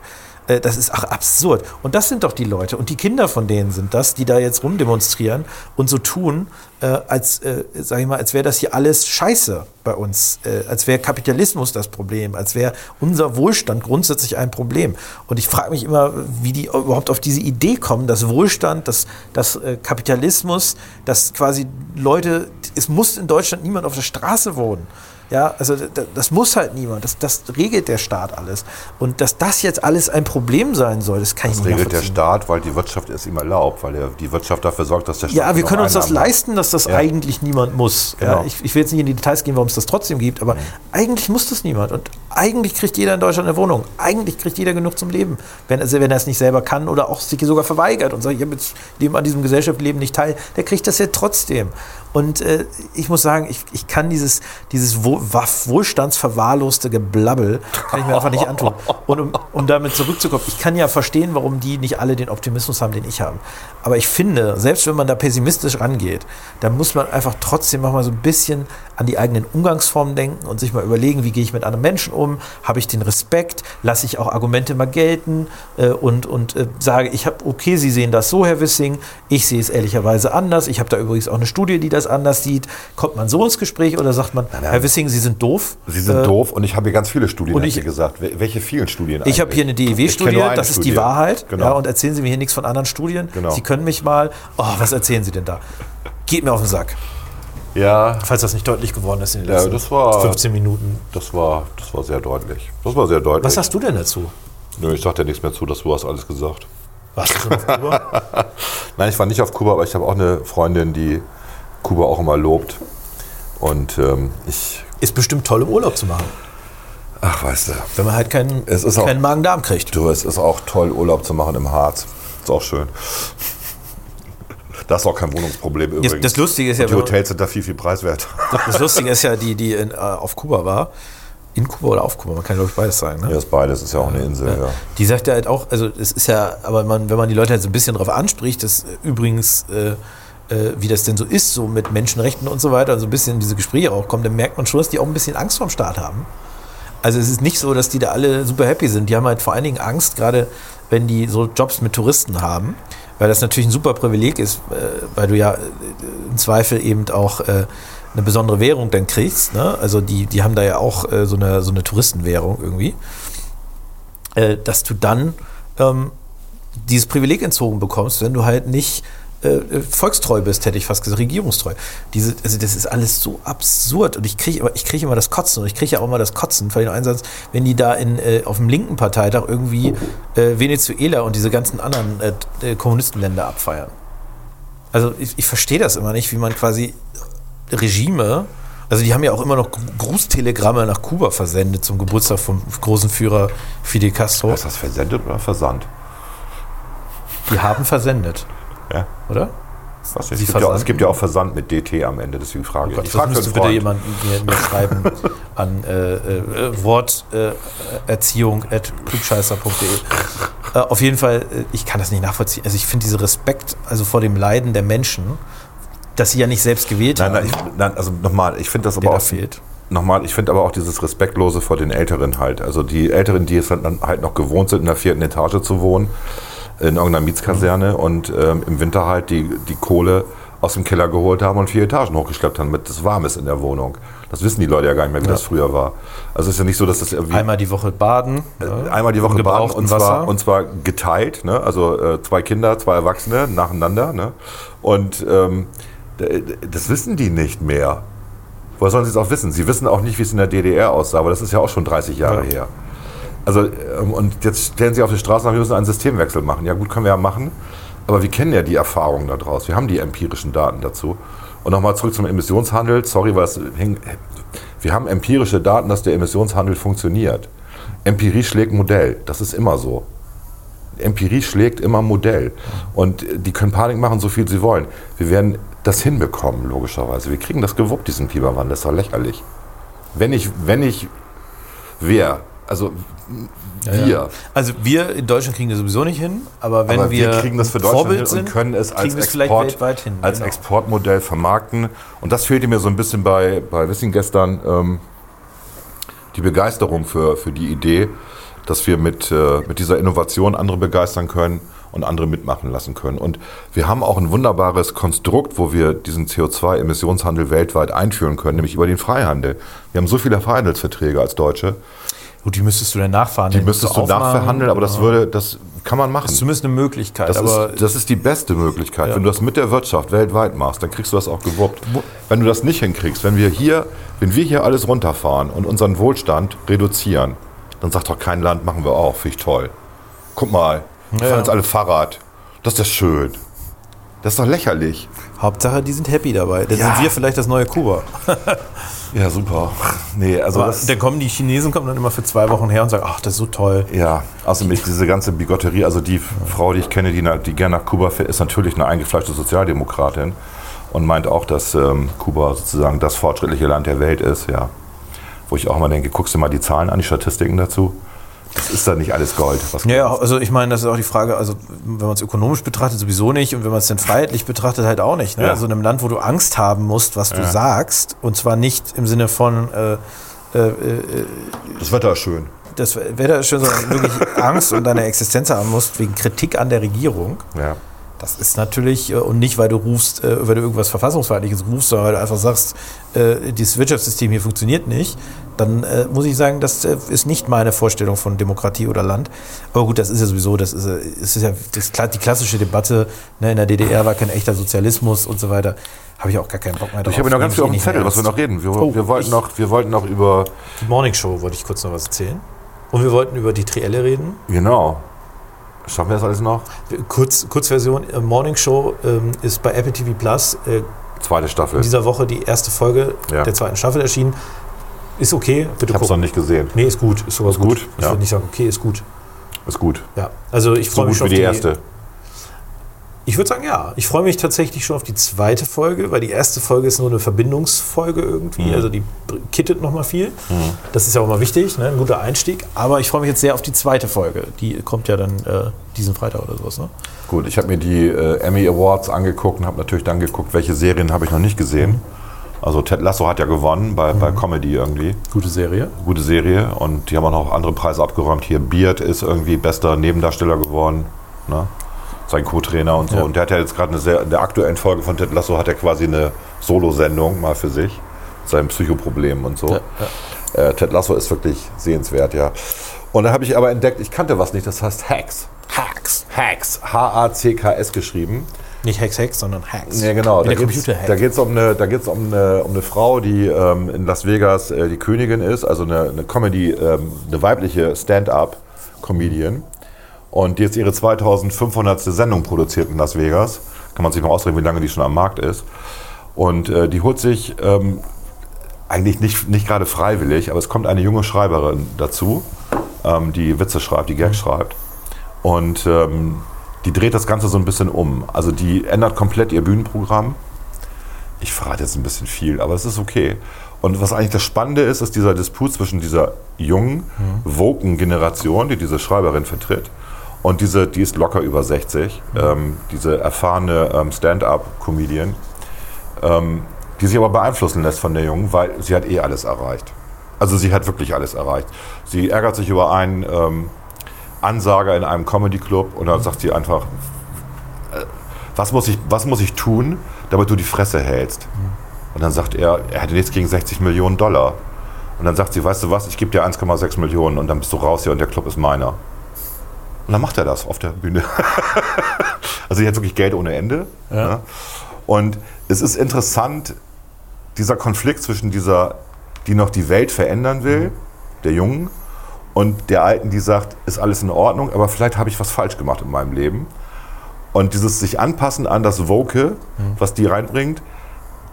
Äh, Das ist ach, absurd. Und das sind doch die Leute. Und die Kinder von denen sind das, die da jetzt rumdemonstrieren und so tun, äh, als, äh, sag ich mal, als wäre das hier alles scheiße bei uns. Äh, als wäre Kapitalismus das Problem. Als wäre unser Wohlstand grundsätzlich ein Problem. Und ich frage mich immer, wie die überhaupt auf diese Idee kommen, dass Wohlstand, dass, dass äh, Kapitalismus, dass quasi Leute, es muss in Deutschland niemand auf der Straße wohnen. Ja, also das muss halt niemand. Das, das regelt der Staat alles. Und dass das jetzt alles ein Problem sein soll, das kann Das ich nicht regelt der. Staat, weil die Wirtschaft es ihm erlaubt, weil der, die Wirtschaft dafür sorgt, dass der Staat Ja, wir können uns das leisten, dass das Ja. eigentlich niemand muss. Ja, Genau. ich, ich will jetzt nicht in die Details gehen, warum es das trotzdem gibt, aber eigentlich muss das niemand. Und eigentlich kriegt jeder in Deutschland eine Wohnung. Eigentlich kriegt jeder genug zum Leben. Wenn, also wenn er es nicht selber kann oder auch sich sogar verweigert und sagt, ich habe jetzt an diesem Gesellschaftsleben nicht teil, der kriegt das ja trotzdem. Und äh, ich muss sagen, ich, ich kann dieses, dieses Wohl, wohlstandsverwahrloste Geblabbel, kann ich mir einfach nicht antun. Und um, um damit zurückzukommen, ich kann ja verstehen, warum die nicht alle den Optimismus haben, den ich habe. Aber ich finde, selbst wenn man da pessimistisch rangeht, dann muss man einfach trotzdem noch mal so ein bisschen an die eigenen Umgangsformen denken und sich mal überlegen, wie gehe ich mit anderen Menschen um? Habe ich den Respekt? Lasse ich auch Argumente mal gelten? Äh, und und äh, sage, ich habe, okay, Sie sehen das so, Herr Wissing, ich sehe es ehrlicherweise anders. Ich habe da übrigens auch eine Studie, die das anders sieht. Kommt man so ins Gespräch oder sagt man, Herr Wissing, Sie sind doof? Sie sind Äh, doof und ich habe hier ganz viele Studien, und ich- sie gesagt. Wel- Welche vielen Studien Ich habe hier eine DEW-Studie, das ist die Studie. Wahrheit. Genau. Ja, und erzählen Sie mir hier nichts von anderen Studien. Genau. Sie können mich mal. Oh, was erzählen Sie denn da? Geht mir auf den Sack. Ja, Falls das nicht deutlich geworden ist in den Ja, letzten das war- 15 Minuten. das war, das war sehr deutlich. Das war sehr deutlich. Was sagst du denn dazu? Nö, ich sag dir nichts mehr zu, dass du hast alles gesagt. Warst du schon auf Kuba? Nein, ich war nicht auf Kuba, aber ich habe auch eine Freundin, die Kuba auch immer lobt. Und ähm, ich, Ist bestimmt toll, im Urlaub zu machen. ach weißt du, Wenn man halt keinen, keinen Magen-Darm kriegt. du, es ist auch toll, Urlaub zu machen im Harz. Ist auch schön. Das ist auch kein Wohnungsproblem übrigens. das Lustige ist ja, Und die Hotels sind da viel, viel preiswerter. Das Lustige ist ja, die, die in, äh, auf Kuba war. In Kuba oder auf Kuba, man kann glaube ich beides sagen. Ne? Ja, ist beides, ist ja auch eine Insel, ja. Die sagt ja halt auch, also es ist ja, aber man, wenn man die Leute halt so ein bisschen drauf anspricht, dass äh, übrigens, äh, äh, wie das denn so ist, so mit Menschenrechten und so weiter, und so ein bisschen in diese Gespräche auch kommen, dann merkt man schon, dass die auch ein bisschen Angst vorm Staat haben. Also es ist nicht so, dass die da alle super happy sind. Die haben halt vor allen Dingen Angst, gerade wenn die so Jobs mit Touristen haben, weil das natürlich ein super Privileg ist, äh, weil du ja äh, im Zweifel eben auch äh, eine besondere Währung dann kriegst. Ne? Also die, die haben da ja auch so, eine, so eine Touristenwährung irgendwie dass du dann ähm, dieses Privileg entzogen bekommst, wenn du halt nicht äh, äh, volkstreu bist, hätte ich fast gesagt, regierungstreu. Diese, also das ist alles so absurd und ich kriege immer, ich kriege immer das Kotzen und ich kriege ja auch immer das Kotzen für den Einsatz, wenn die da in, äh, auf dem linken Parteitag irgendwie äh, Venezuela und diese ganzen anderen äh, äh, Kommunistenländer abfeiern. Also ich, ich verstehe das immer nicht, wie man quasi Regime, also die haben ja auch immer noch Grußtelegramme nach Kuba versendet zum Geburtstag vom großen Führer Fidel Castro. Ist das versendet oder versandt? Die haben versendet, Ja. oder? Was, es, gibt ja, auch- es gibt ja auch Versand mit DT am Ende, deswegen frage ich. Gott, ich für müsste bitte jemand mir, mir schreiben an äh, äh, Worterziehung at klugscheißer.de. Äh, auf jeden Fall, äh, ich kann das nicht nachvollziehen. Also ich finde diese Respekt also vor dem Leiden der Menschen, dass sie ja nicht selbst gewählt Nein, haben, nein, ich, nein, also nochmal, ich finde das aber da auch fehlt. Nochmal, ich finde aber auch dieses Respektlose vor den Älteren halt. Also die Älteren, die es halt halt noch gewohnt sind, in der vierten Etage zu wohnen, in irgendeiner Mietskaserne und ähm, im Winter halt die, die Kohle aus dem Keller geholt haben und vier Etagen hochgeschleppt haben, damit es warm ist in der Wohnung. Das wissen die Leute ja gar nicht mehr, wie das früher war. Also es ist ja nicht so, dass das irgendwie Einmal die Woche baden. ja, einmal die Woche baden und zwar, Wasser. und zwar geteilt, ne? also äh, zwei Kinder, zwei Erwachsene nacheinander. Ne? Und ähm, das wissen die nicht mehr. Woher sollen sie es auch wissen? Sie wissen auch nicht, wie es in der DDR aussah, aber das ist ja auch schon 30 Jahre Ja. her. Also, ähm, und jetzt stellen sie auf die Straße nach, wir müssen einen Systemwechsel machen. Ja, gut, können wir ja machen. Aber wir kennen ja die Erfahrungen daraus. Wir haben die empirischen Daten dazu. Und nochmal zurück zum Emissionshandel. Sorry, was hing. Wir haben empirische Daten, dass der Emissionshandel funktioniert. Empirie schlägt Modell. Das ist immer so. Empirie schlägt immer Modell. Und die können Panik machen, so viel sie wollen. Wir werden das hinbekommen, logischerweise. Wir kriegen das gewuppt, diesen Klimawandel. Das ist doch lächerlich. Wenn ich, wenn ich, wer, also wir, Ja. Also wir in Deutschland kriegen das sowieso nicht hin, aber wenn aber wir, wir, kriegen das für Deutschland Vorbild hin sind, und können es als, Export, hin. als genau. Exportmodell vermarkten. Und das fehlte mir so ein bisschen bei, bei Wissing gestern, ähm, die Begeisterung für, für die Idee, dass wir mit, äh, mit dieser Innovation andere begeistern können und andere mitmachen lassen können. Und wir haben auch ein wunderbares Konstrukt, wo wir diesen CO2-Emissionshandel weltweit einführen können, nämlich über den Freihandel. Wir haben so viele Freihandelsverträge als Deutsche, Gut, die müsstest du dann nachfahren. die müsstest du nachverhandeln, aber das würde, das kann man machen. Das ist zumindest eine Möglichkeit. Das, aber ist, das ist die beste Möglichkeit. Ja. Wenn du das mit der Wirtschaft weltweit machst, dann kriegst du das auch gewuppt. Wenn du das nicht hinkriegst, wenn wir hier, wenn wir hier alles runterfahren und unseren Wohlstand reduzieren, dann sagt doch kein Land, machen wir auch, finde ich toll. Guck mal, wir Ja. fahren jetzt alle Fahrrad. Das ist ja schön. Das ist doch lächerlich. Hauptsache, die sind happy dabei. Dann Ja. sind wir vielleicht das neue Kuba. Ja, super. Nee, also Aber dann kommen die Chinesen kommen dann immer für zwei Wochen her und sagen, ach, das ist so toll. Ja, außerdem ist diese ganze Bigotterie, also die Frau, die ich kenne, die, die gerne nach Kuba fährt, ist natürlich eine eingefleischte Sozialdemokratin und meint auch, dass ähm, Kuba sozusagen das fortschrittliche Land der Welt ist, ja. Wo ich auch immer denke, guckst du mal die Zahlen an, die Statistiken dazu. Das ist da nicht alles Gold. Was Ja, also ich meine, das ist auch die Frage, also wenn man es ökonomisch betrachtet, sowieso nicht und wenn man es dann freiheitlich betrachtet, halt auch nicht. Ne? Ja. Also in einem Land, wo du Angst haben musst, was du Ja. sagst und zwar nicht im Sinne von, äh, äh, äh, Das Wetter ist schön. das Wetter ist schön, sondern wirklich Angst und deine Existenz haben musst wegen Kritik an der Regierung. Ja. Das ist natürlich, äh, und nicht, weil du rufst, äh, weil du irgendwas Verfassungsfeindliches rufst, sondern weil du einfach sagst, äh, dieses Wirtschaftssystem hier funktioniert nicht, dann muss ich sagen, das ist nicht meine Vorstellung von Demokratie oder Land. Aber gut, das ist ja sowieso, das ist, es ist ja das, die klassische Debatte, ne, in der DDR war kein echter Sozialismus und so weiter. Habe ich auch gar keinen Bock mehr drauf. Ich habe noch ganz viel eh auf dem nicht mehr Zettel, was wir noch reden. Wir, Oh, wir, wollten ich- noch, wir wollten noch über, Die Morning Show wollte ich kurz noch was erzählen. Und wir wollten über die Trielle reden. genau, schaffen wir das alles noch? Kurz, Kurzversion, äh, Morning Show ähm, ist bei Apple TV Plus äh, Zweite Staffel. in dieser Woche die erste Folge Ja. der zweiten Staffel erschienen. Ist okay, bitte ich habe es noch nicht gesehen. Nee, ist gut. Ist sogar Ist gut. gut? Ich Ja. würde nicht sagen, okay, ist gut. Ist gut. Ja. Also ich So freue mich gut schon wie auf die erste. Ich würde sagen, ja. Ich freue mich tatsächlich schon auf die zweite Folge, weil die erste Folge ist nur eine Verbindungsfolge irgendwie. Mhm. Also die kittet nochmal viel. Das ist ja auch mal wichtig, ne? ein guter Einstieg. Aber ich freue mich jetzt sehr auf die zweite Folge. Die kommt ja dann äh, diesen Freitag oder sowas. Ne? Gut, ich habe mir die äh, Emmy Awards angeguckt und habe natürlich dann geguckt, welche Serien habe ich noch nicht gesehen. Also Ted Lasso hat ja gewonnen bei, bei Comedy irgendwie. Gute Serie. Gute Serie und die haben auch noch andere Preise abgeräumt. Hier Beard ist irgendwie bester Nebendarsteller geworden. Ne? Sein Co-Trainer und so. Ja. Und der hat ja jetzt gerade eine sehr, in der aktuellen Folge von Ted Lasso hat er quasi eine Solo-Sendung mal für sich. Sein Psychoproblem und so. Ja, Äh, Ted Lasso ist wirklich sehenswert, ja. Und dann habe ich aber entdeckt, ich kannte was nicht, das heißt Hacks. Hacks. Hacks. H-A-C-K-S geschrieben. Nicht Hex Hex, sondern Hacks. Ja, genau. Wie Da geht es da um, eine, da geht's um, eine, um eine Frau, die ähm, in Las Vegas äh, die Königin ist, also eine, eine Comedy, ähm, eine weibliche Stand-up-Comedian. Und die jetzt ihre 2500. Sendung produziert in Las Vegas. Kann man sich mal ausrechnen, wie lange die schon am Markt ist. Und äh, die holt sich ähm, eigentlich nicht, nicht gerade freiwillig, aber es kommt eine junge Schreiberin dazu, ähm, die Witze schreibt, die Gags schreibt. Und ähm, die dreht das Ganze so ein bisschen um. Also die ändert komplett ihr Bühnenprogramm. Ich verrate jetzt ein bisschen viel, aber es ist okay. Und was eigentlich das Spannende ist, ist dieser Disput zwischen dieser jungen, woken Generation, die diese Schreiberin vertritt, und diese, die ist locker über 60, ähm, diese erfahrene ähm, Stand-up-Comedian, ähm, die sich aber beeinflussen lässt von der Jungen, weil sie hat eh alles erreicht. Also sie hat wirklich alles erreicht. Sie ärgert sich über einen ähm, Ansager in einem Comedy-Club und dann sagt sie einfach, äh, was muss, ich, was muss ich tun, damit du die Fresse hältst? Und dann sagt er, er hätte nichts gegen 60 Millionen Dollar. Und dann sagt sie, weißt du was, ich gebe dir 1,6 Millionen und dann bist du raus hier und der Club ist meiner. Und dann macht er das auf der Bühne. also sie hat wirklich Geld ohne Ende. Ja. Und es ist interessant, dieser Konflikt zwischen dieser, die noch die Welt verändern will, der Jungen, und der Alten, die sagt, ist alles in Ordnung, aber vielleicht habe ich was falsch gemacht in meinem Leben. Und dieses sich anpassen an das Woke, was die reinbringt,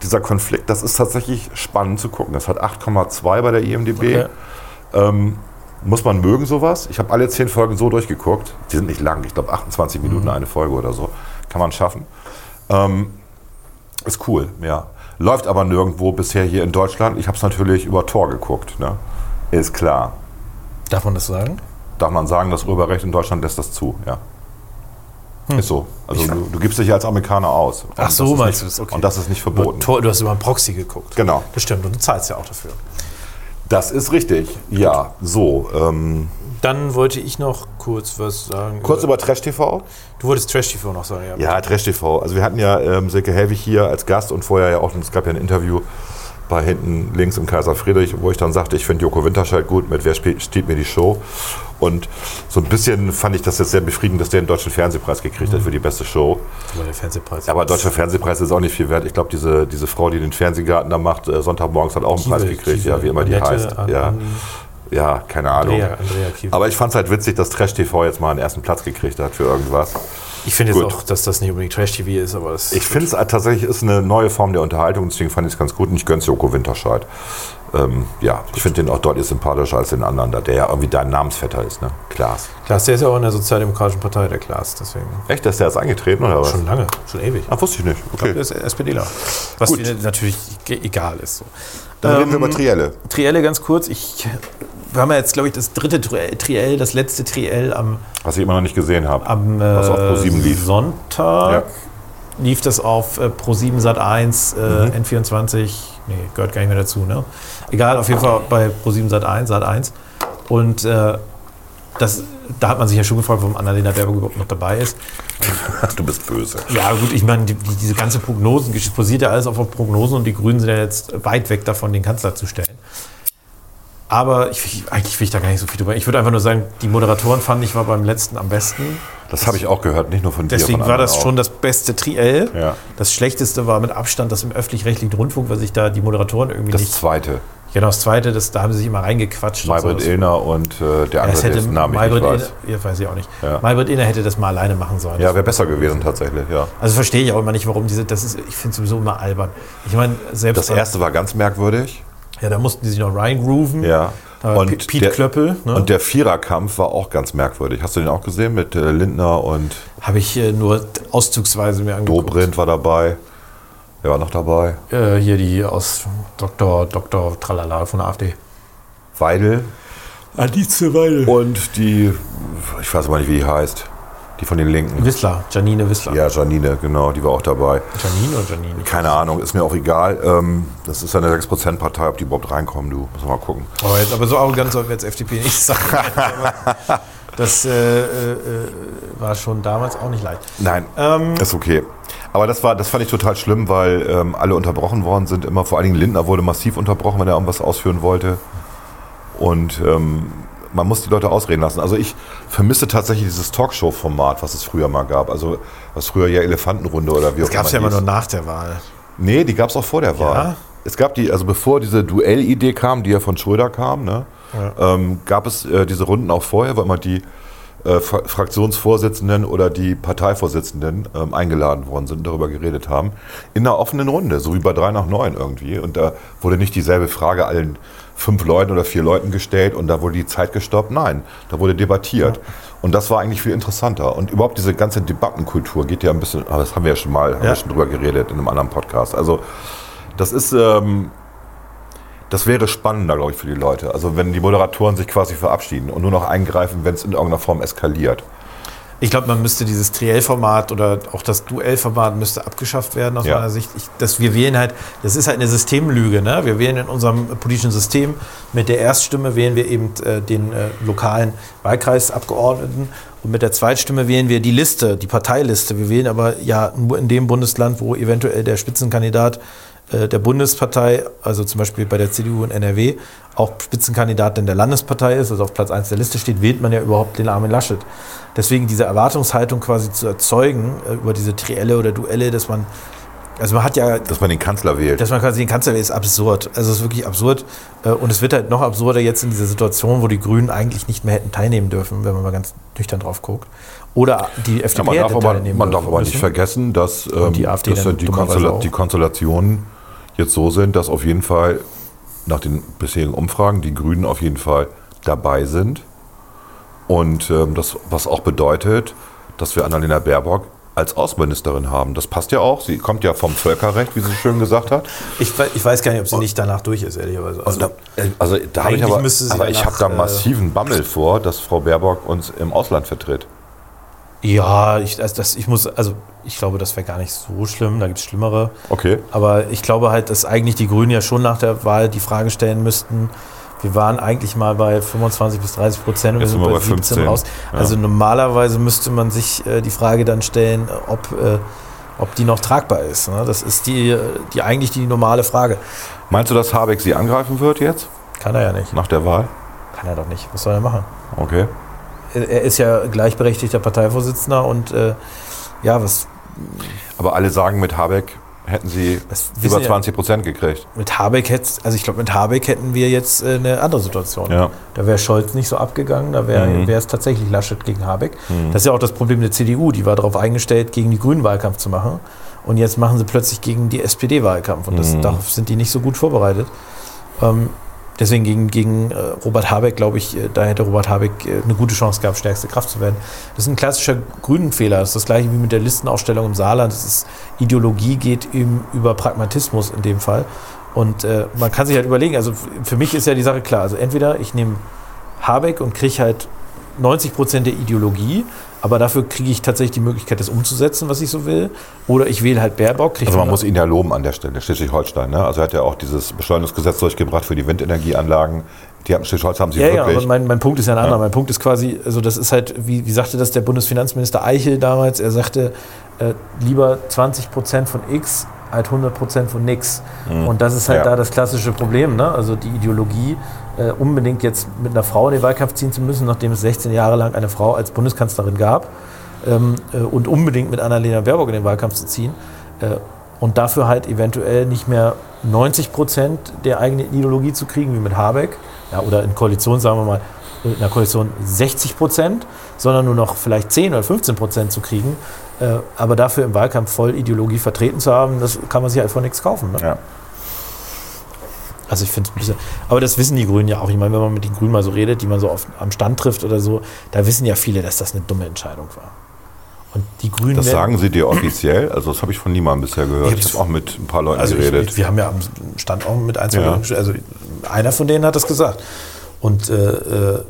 dieser Konflikt, das ist tatsächlich spannend zu gucken. Das hat 8,2 bei der IMDb. Okay. Ähm, Muss man mögen sowas. Ich habe alle zehn Folgen so durchgeguckt. Die sind nicht lang. Ich glaube 28 Minuten eine Folge oder so. Kann man schaffen. Ähm, ist cool, ja. Läuft aber nirgendwo bisher hier in Deutschland. Ich habe es natürlich über Tor geguckt. Ne? Ist klar. Darf man das sagen? Darf man sagen, das Urheberrecht in Deutschland lässt das zu, ja. Ist so. Also du, du gibst dich als Amerikaner aus. Und Ach so, meinst du das? Okay. Und das ist nicht verboten. Tor, du hast über einen Proxy geguckt. Genau. Das stimmt. Und du zahlst ja auch dafür. Das ist richtig. Ja, so. Ähm, Dann wollte ich noch kurz was sagen. kurz über Trash TV. Du wolltest Trash TV noch sagen, ja. Ja, Trash TV. Also wir hatten ja ähm, Silke Helwig hier als Gast und vorher ja auch, es gab ja ein Interview bei hinten links im Kaiser Friedrich, wo ich dann sagte, ich finde Joko Winterscheid gut, mit wer spielt, steht mir die Show. Und so ein bisschen fand ich das jetzt sehr befriedigend, dass der einen deutschen Fernsehpreis gekriegt hat für die beste Show. Aber der Fernsehpreis. Aber deutscher Fernsehpreis ist auch nicht viel wert. Ich glaube, diese, diese Frau, die den Fernsehgarten da macht, äh, Sonntagmorgens hat auch einen Kiewel, Preis gekriegt, Kiewel. ja, wie immer die Annette, heißt. An- Ja, ja, keine Ahnung. Andrea, Andrea. Aber ich fand es halt witzig, dass Trash TV jetzt mal einen ersten Platz gekriegt hat für irgendwas. Ich finde jetzt Gut. auch, dass das nicht unbedingt Trash TV ist, aber das Ich finde es tatsächlich ist eine neue Form der Unterhaltung, deswegen fand ich es ganz gut und ich gönn's Joko Winterscheid. Ähm, ja, ich finde den auch deutlich sympathischer als den anderen, da der ja irgendwie dein Namensvetter ist, ne? Klaas. Klaas, der ist ja auch in der Sozialdemokratischen Partei, der Klaas, deswegen. Echt, dass der ist eingetreten oder was? Schon lange, schon ewig. Ach, wusste ich nicht. Der Okay. ist SPDler. Was Gut. natürlich ge- egal ist. So. Dann reden wir Ähm, über Trielle. Trielle ganz kurz. Ich, wir haben ja jetzt, glaube ich, das dritte Tri- Triell, das letzte Triell am, Was ich immer noch nicht gesehen habe. am Was auf äh, Pro7 lief. Sonntag. Lief das auf äh, Pro7 Sat 1, äh, Mhm. N24, nee, gehört gar nicht mehr dazu, ne? Egal, auf jeden Fall bei Pro7 Sat 1, Sat 1. Und äh, das, da hat man sich ja schon gefragt, warum Annalena Baerbock überhaupt noch dabei ist. Du bist böse. Ja, gut, ich meine, die, die, diese ganze Prognosen, basiert ja alles auf Prognosen und die Grünen sind ja jetzt weit weg davon, den Kanzler zu stellen. Aber ich, ich- eigentlich will ich da gar nicht so viel drüber. Ich würde einfach nur sagen, die Moderatoren fand ich war beim letzten am besten. Das habe ich auch gehört, nicht nur von dir. Deswegen war das auch. schon das beste Triell. Ja. Das schlechteste war mit Abstand das im öffentlich-rechtlichen Rundfunk, weil sich da die Moderatoren irgendwie Das nicht. zweite. Genau, das zweite, das, da haben sie sich immer reingequatscht. Maybrit so. Illner und äh, der Ja, andere, das hätte dessen Namen ich Maybrit weiß. Illner, ja, weiß ich auch nicht. Ja. Maybrit Illner hätte das mal alleine machen sollen. Ja, wäre besser gewesen tatsächlich, ja. Also verstehe ich auch immer nicht, warum diese, das ist, ich finde es sowieso immer albern. Ich meine, selbst Das erste war ganz merkwürdig. Ja, da mussten die sich noch reingrooven. Ja. War Pi- Piet Klöppel, ne? Und der Viererkampf war auch ganz merkwürdig. Hast du den auch gesehen mit äh, Lindner und Habe ich äh, nur auszugsweise mir angeguckt. Dobrindt war dabei. Wer war noch dabei? Äh, hier die aus Dr. Dr. Tralala von der AfD. Weidel Alice Weidel. und die, ich weiß aber nicht, wie die heißt. Die von den Linken. Wissler, Janine Wissler. Ja, Janine, genau, die war auch dabei. Janine oder Janine? Keine Ahnung, ist mir auch egal. Ähm, das ist eine 6%-Partei, ob die überhaupt reinkommen, du. Muss mal gucken. Aber, jetzt, aber so arrogant sollten wir jetzt FDP nicht sagen. das äh, äh, war schon damals auch nicht leicht. Nein, Ähm, ist okay. Aber das, war, das fand ich total schlimm, weil ähm, alle unterbrochen worden sind. Immer vor allen Dingen Lindner wurde massiv unterbrochen, wenn er irgendwas ausführen wollte. Und ähm, man muss die Leute ausreden lassen. Also ich vermisse tatsächlich dieses Talkshow-Format, was es früher mal gab. Also was früher ja Elefantenrunde oder wie das gab es ja immer nur nach der Wahl. Nee, die gab es auch vor der Wahl. Es gab die, also bevor diese Duell-Idee kam, die ja von Schröder kam, ne, ähm, gab es äh, diese Runden auch vorher, wo immer die äh, Fra Fraktionsvorsitzenden oder die Parteivorsitzenden ähm, eingeladen worden sind und darüber geredet haben. In einer offenen Runde, so wie bei 3 nach 9 irgendwie. Und da wurde nicht dieselbe Frage allen fünf Leuten oder vier Leuten gestellt und da wurde die Zeit gestoppt. Nein, da wurde debattiert. Und das war eigentlich viel interessanter. Und überhaupt diese ganze Debattenkultur geht ja ein bisschen, aber das haben wir ja schon mal haben Ja. wir schon drüber geredet in einem anderen Podcast. Also das ist, ähm, das wäre spannender, glaube ich, für die Leute. Also wenn die Moderatoren sich quasi verabschieden und nur noch eingreifen, wenn es in irgendeiner Form eskaliert. Ich glaube, man müsste dieses Triell-Format oder auch das Duell-Format müsste abgeschafft werden aus Ja. meiner Sicht. Ich, dass wir wählen halt, das ist halt eine Systemlüge. Ne? Wir wählen in unserem politischen System mit der Erststimme wählen wir eben äh, den äh, lokalen Wahlkreisabgeordneten und mit der Zweitstimme wählen wir die Liste, die Parteiliste. Wir wählen aber ja nur in dem Bundesland, wo eventuell der Spitzenkandidat der Bundespartei, also zum Beispiel bei der CDU in NRW, auch Spitzenkandidat in der Landespartei ist, also auf Platz 1 der Liste steht, wählt man ja überhaupt den Armin Laschet. Deswegen diese Erwartungshaltung quasi zu erzeugen äh, über diese Trielle oder Duelle, dass man, also man hat ja, Dass man den Kanzler wählt. dass man quasi den Kanzler wählt, ist absurd. Also es ist wirklich absurd. Äh, Und es wird halt noch absurder jetzt in dieser Situation, wo die Grünen eigentlich nicht mehr hätten teilnehmen dürfen, wenn man mal ganz nüchtern drauf guckt. Oder die Ja, FDP man darf hätte aber, man darf aber nicht vergessen, dass, ähm, die AfD dass ja die, Konstella die Konstellationen jetzt so sind, dass auf jeden Fall nach den bisherigen Umfragen die Grünen auf jeden Fall dabei sind. Und ähm, das, was auch bedeutet, dass wir Annalena Baerbock als Außenministerin haben. Das passt ja auch. Sie kommt ja vom Völkerrecht, wie sie schön gesagt hat. Ich, ich weiß gar nicht, ob sie nicht danach durch ist, ehrlicherweise. Und da, äh, also da habe ich aber, aber ich habe da äh, massiven Bammel vor, dass Frau Baerbock uns im Ausland vertritt. Ja, ich, also das, ich muss, also ich glaube, das wäre gar nicht so schlimm, da gibt es Schlimmere. Okay. Aber ich glaube halt, dass eigentlich die Grünen ja schon nach der Wahl die Frage stellen müssten, wir waren eigentlich mal bei 25 bis 30 Prozent und wir Jetzt sind bei bei 17 15, raus. ja. Also normalerweise müsste man sich äh, die Frage dann stellen, ob, äh, ob die noch tragbar ist. Ne? Das ist die, die eigentlich die normale Frage. Meinst du, dass Habeck sie angreifen wird jetzt, Kann er ja nicht. nach der Wahl? Kann er doch nicht. Was soll er machen? Okay. Er ist ja gleichberechtigter Parteivorsitzender und äh, ja, was Aber alle sagen, mit Habeck hätten sie über ja- 20 Prozent gekriegt. mit Habeck hätte, also ich glaube, mit Habeck hätten wir jetzt äh, eine andere Situation. Ja. Da wäre Scholz nicht so abgegangen, da wäre Mhm. es tatsächlich Laschet gegen Habeck. Das ist ja auch das Problem der CDU, die war darauf eingestellt, gegen die Grünen Wahlkampf zu machen. Und jetzt machen sie plötzlich gegen die SPD Wahlkampf. Und das, Mhm. darauf sind die nicht so gut vorbereitet. Ähm, deswegen gegen, gegen äh, Robert Habeck, glaube ich, äh, da hätte Robert Habeck äh, eine gute Chance gehabt, stärkste Kraft zu werden. Das ist ein klassischer Grünen-Fehler. Das ist das gleiche wie mit der Listenaufstellung im Saarland. Das ist, Ideologie geht eben über Pragmatismus in dem Fall. Und äh, man kann sich halt überlegen, also für mich ist ja die Sache klar. Also entweder ich nehme Habeck und kriege halt 90 Prozent der Ideologie, aber dafür kriege ich tatsächlich die Möglichkeit, das umzusetzen, was ich so will. Oder ich wähle halt Baerbock. Also man muss ihn ja loben an der Stelle, Schleswig-Holstein. Ne? Also er hat ja auch dieses Beschleunigungsgesetz durchgebracht für die Windenergieanlagen. Die haben Schleswig-Holstein haben sie Ja, ja, wirklich. aber mein, mein Punkt ist ja ein anderer. Ja. Mein Punkt ist quasi, also das ist halt, wie, wie sagte das der Bundesfinanzminister Eichel damals? Er sagte, äh, lieber 20 Prozent von X als 100 Prozent von nix. Und das ist halt Mhm. Ja. da das klassische Problem. Ne? Also die Ideologie, äh, unbedingt jetzt mit einer Frau in den Wahlkampf ziehen zu müssen, nachdem es 16 Jahre lang eine Frau als Bundeskanzlerin gab ähm, äh, und unbedingt mit Annalena Baerbock in den Wahlkampf zu ziehen. Äh, und dafür halt eventuell nicht mehr 90 Prozent der eigenen Ideologie zu kriegen, wie mit Habeck, ja, oder in Koalition, sagen wir mal, in einer Koalition 60 Prozent, sondern nur noch vielleicht 10 oder 15 Prozent zu kriegen, äh, aber dafür im Wahlkampf voll Ideologie vertreten zu haben, das kann man sich einfach nichts kaufen. Ne? ja. Also ich finde es ein bisschen, aber das wissen die Grünen ja auch. Ich meine, wenn man mit den Grünen mal so redet, die man so auf, am Stand trifft oder so, da wissen ja viele, dass das eine dumme Entscheidung war. Und die Grünen Das sagen sie dir offiziell? Also das habe ich von niemandem bisher gehört. Ich habe auch mit ein paar Leuten Also geredet. ich, wir haben ja am Stand auch mit ein, zwei Ja. Leuten, also einer von denen hat das gesagt. Und äh, äh,